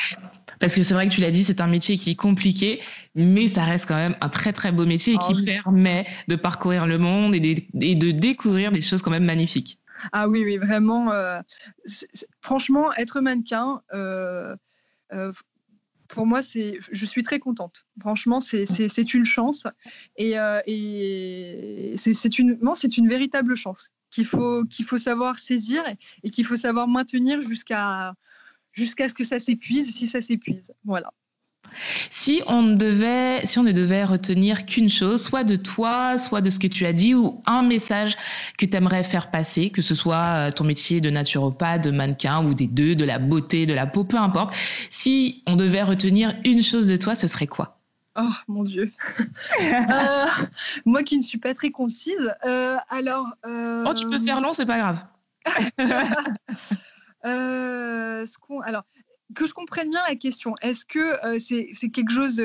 Parce que c'est vrai que tu l'as dit, c'est un métier qui est compliqué, mais ça reste quand même un très très beau métier et ah qui permet de parcourir le monde et de, découvrir des choses quand même magnifiques. Ah oui, oui, vraiment. Euh, franchement, être mannequin, euh, euh, pour moi, c'est, je suis très contente. Franchement, c'est, une chance et, et c'est, une, c'est une véritable chance qu'il faut, faut savoir saisir et, qu'il faut savoir maintenir jusqu'à jusqu'à ce que ça s'épuise, si ça s'épuise. Voilà. Si on, devait, si on ne devait retenir qu'une chose, soit de toi, soit de ce que tu as dit, ou un message que tu aimerais faire passer, que ce soit euh, ton métier de naturopathe, de mannequin, ou des deux, de la beauté, de la peau, peu importe, si on devait retenir une chose de toi, ce serait quoi? Oh mon Dieu. [LAUGHS] Euh, moi qui ne suis pas très concise. Euh, alors. Euh, oh, tu peux faire long, c'est pas grave. [LAUGHS] ce alors, que je comprenne bien la question. Est-ce que c'est, c'est quelque chose,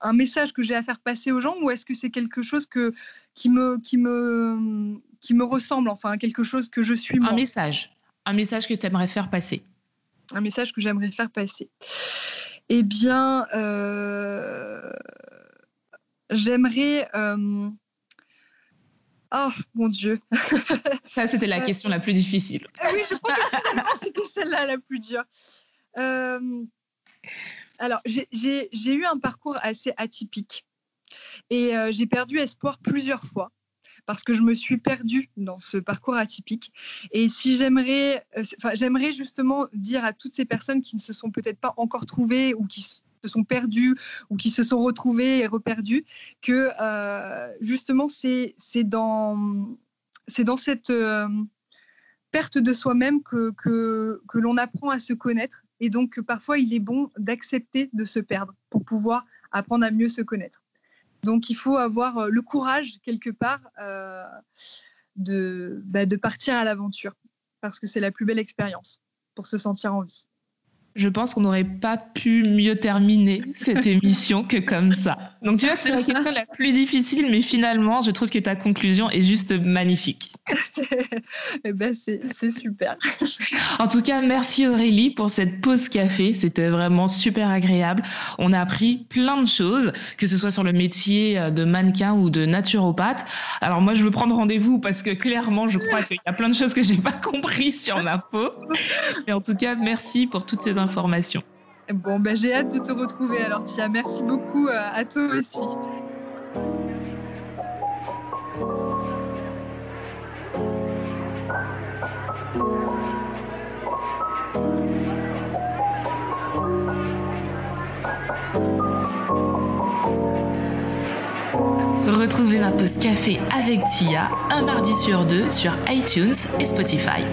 un message que j'ai à faire passer aux gens, ou est-ce que c'est quelque chose que qui me qui me qui me ressemble, enfin quelque chose que je suis moi? Un message, un message que tu aimerais faire passer. Un message que j'aimerais faire passer. Eh bien, euh, j'aimerais. Euh, oh mon Dieu. [LAUGHS] Ça, c'était la question la plus difficile. Ah oui, je crois que [LAUGHS] c'était celle-là la plus dure. Euh, alors, j'ai eu un parcours assez atypique et j'ai perdu espoir plusieurs fois parce que je me suis perdue dans ce parcours atypique. Et si j'aimerais, euh, enfin, j'aimerais justement dire à toutes ces personnes qui ne se sont peut-être pas encore trouvées ou qui se sont perdues ou qui se sont retrouvées et reperdues, que euh, justement c'est dans dans cette euh, perte de soi-même que, que, que l'on apprend à se connaître et donc parfois il est bon d'accepter de se perdre pour pouvoir apprendre à mieux se connaître. Donc il faut avoir euh, le courage quelque part euh, bah, de partir à l'aventure parce que c'est la plus belle expérience pour se sentir en vie. Je pense qu'on n'aurait pas pu mieux terminer cette [LAUGHS] émission que comme ça. Donc tu vois, c'est la [LAUGHS] question la plus difficile, mais finalement, je trouve que ta conclusion est juste magnifique. [LAUGHS] eh ben, c'est super. en tout cas, merci Aurélie pour cette pause café. C'était vraiment super agréable. On a appris plein de choses, que ce soit sur le métier de mannequin ou de naturopathe. Alors moi, je veux prendre rendez-vous parce que clairement, je crois qu'il y a plein de choses que j'ai pas compris sur ma peau. Mais en tout cas, merci pour toutes ces informations. Bon, ben, j'ai hâte de te retrouver alors, Tia. Merci beaucoup euh, à toi aussi. Retrouvez ma pause café avec Tia un mardi sur deux sur iTunes et Spotify.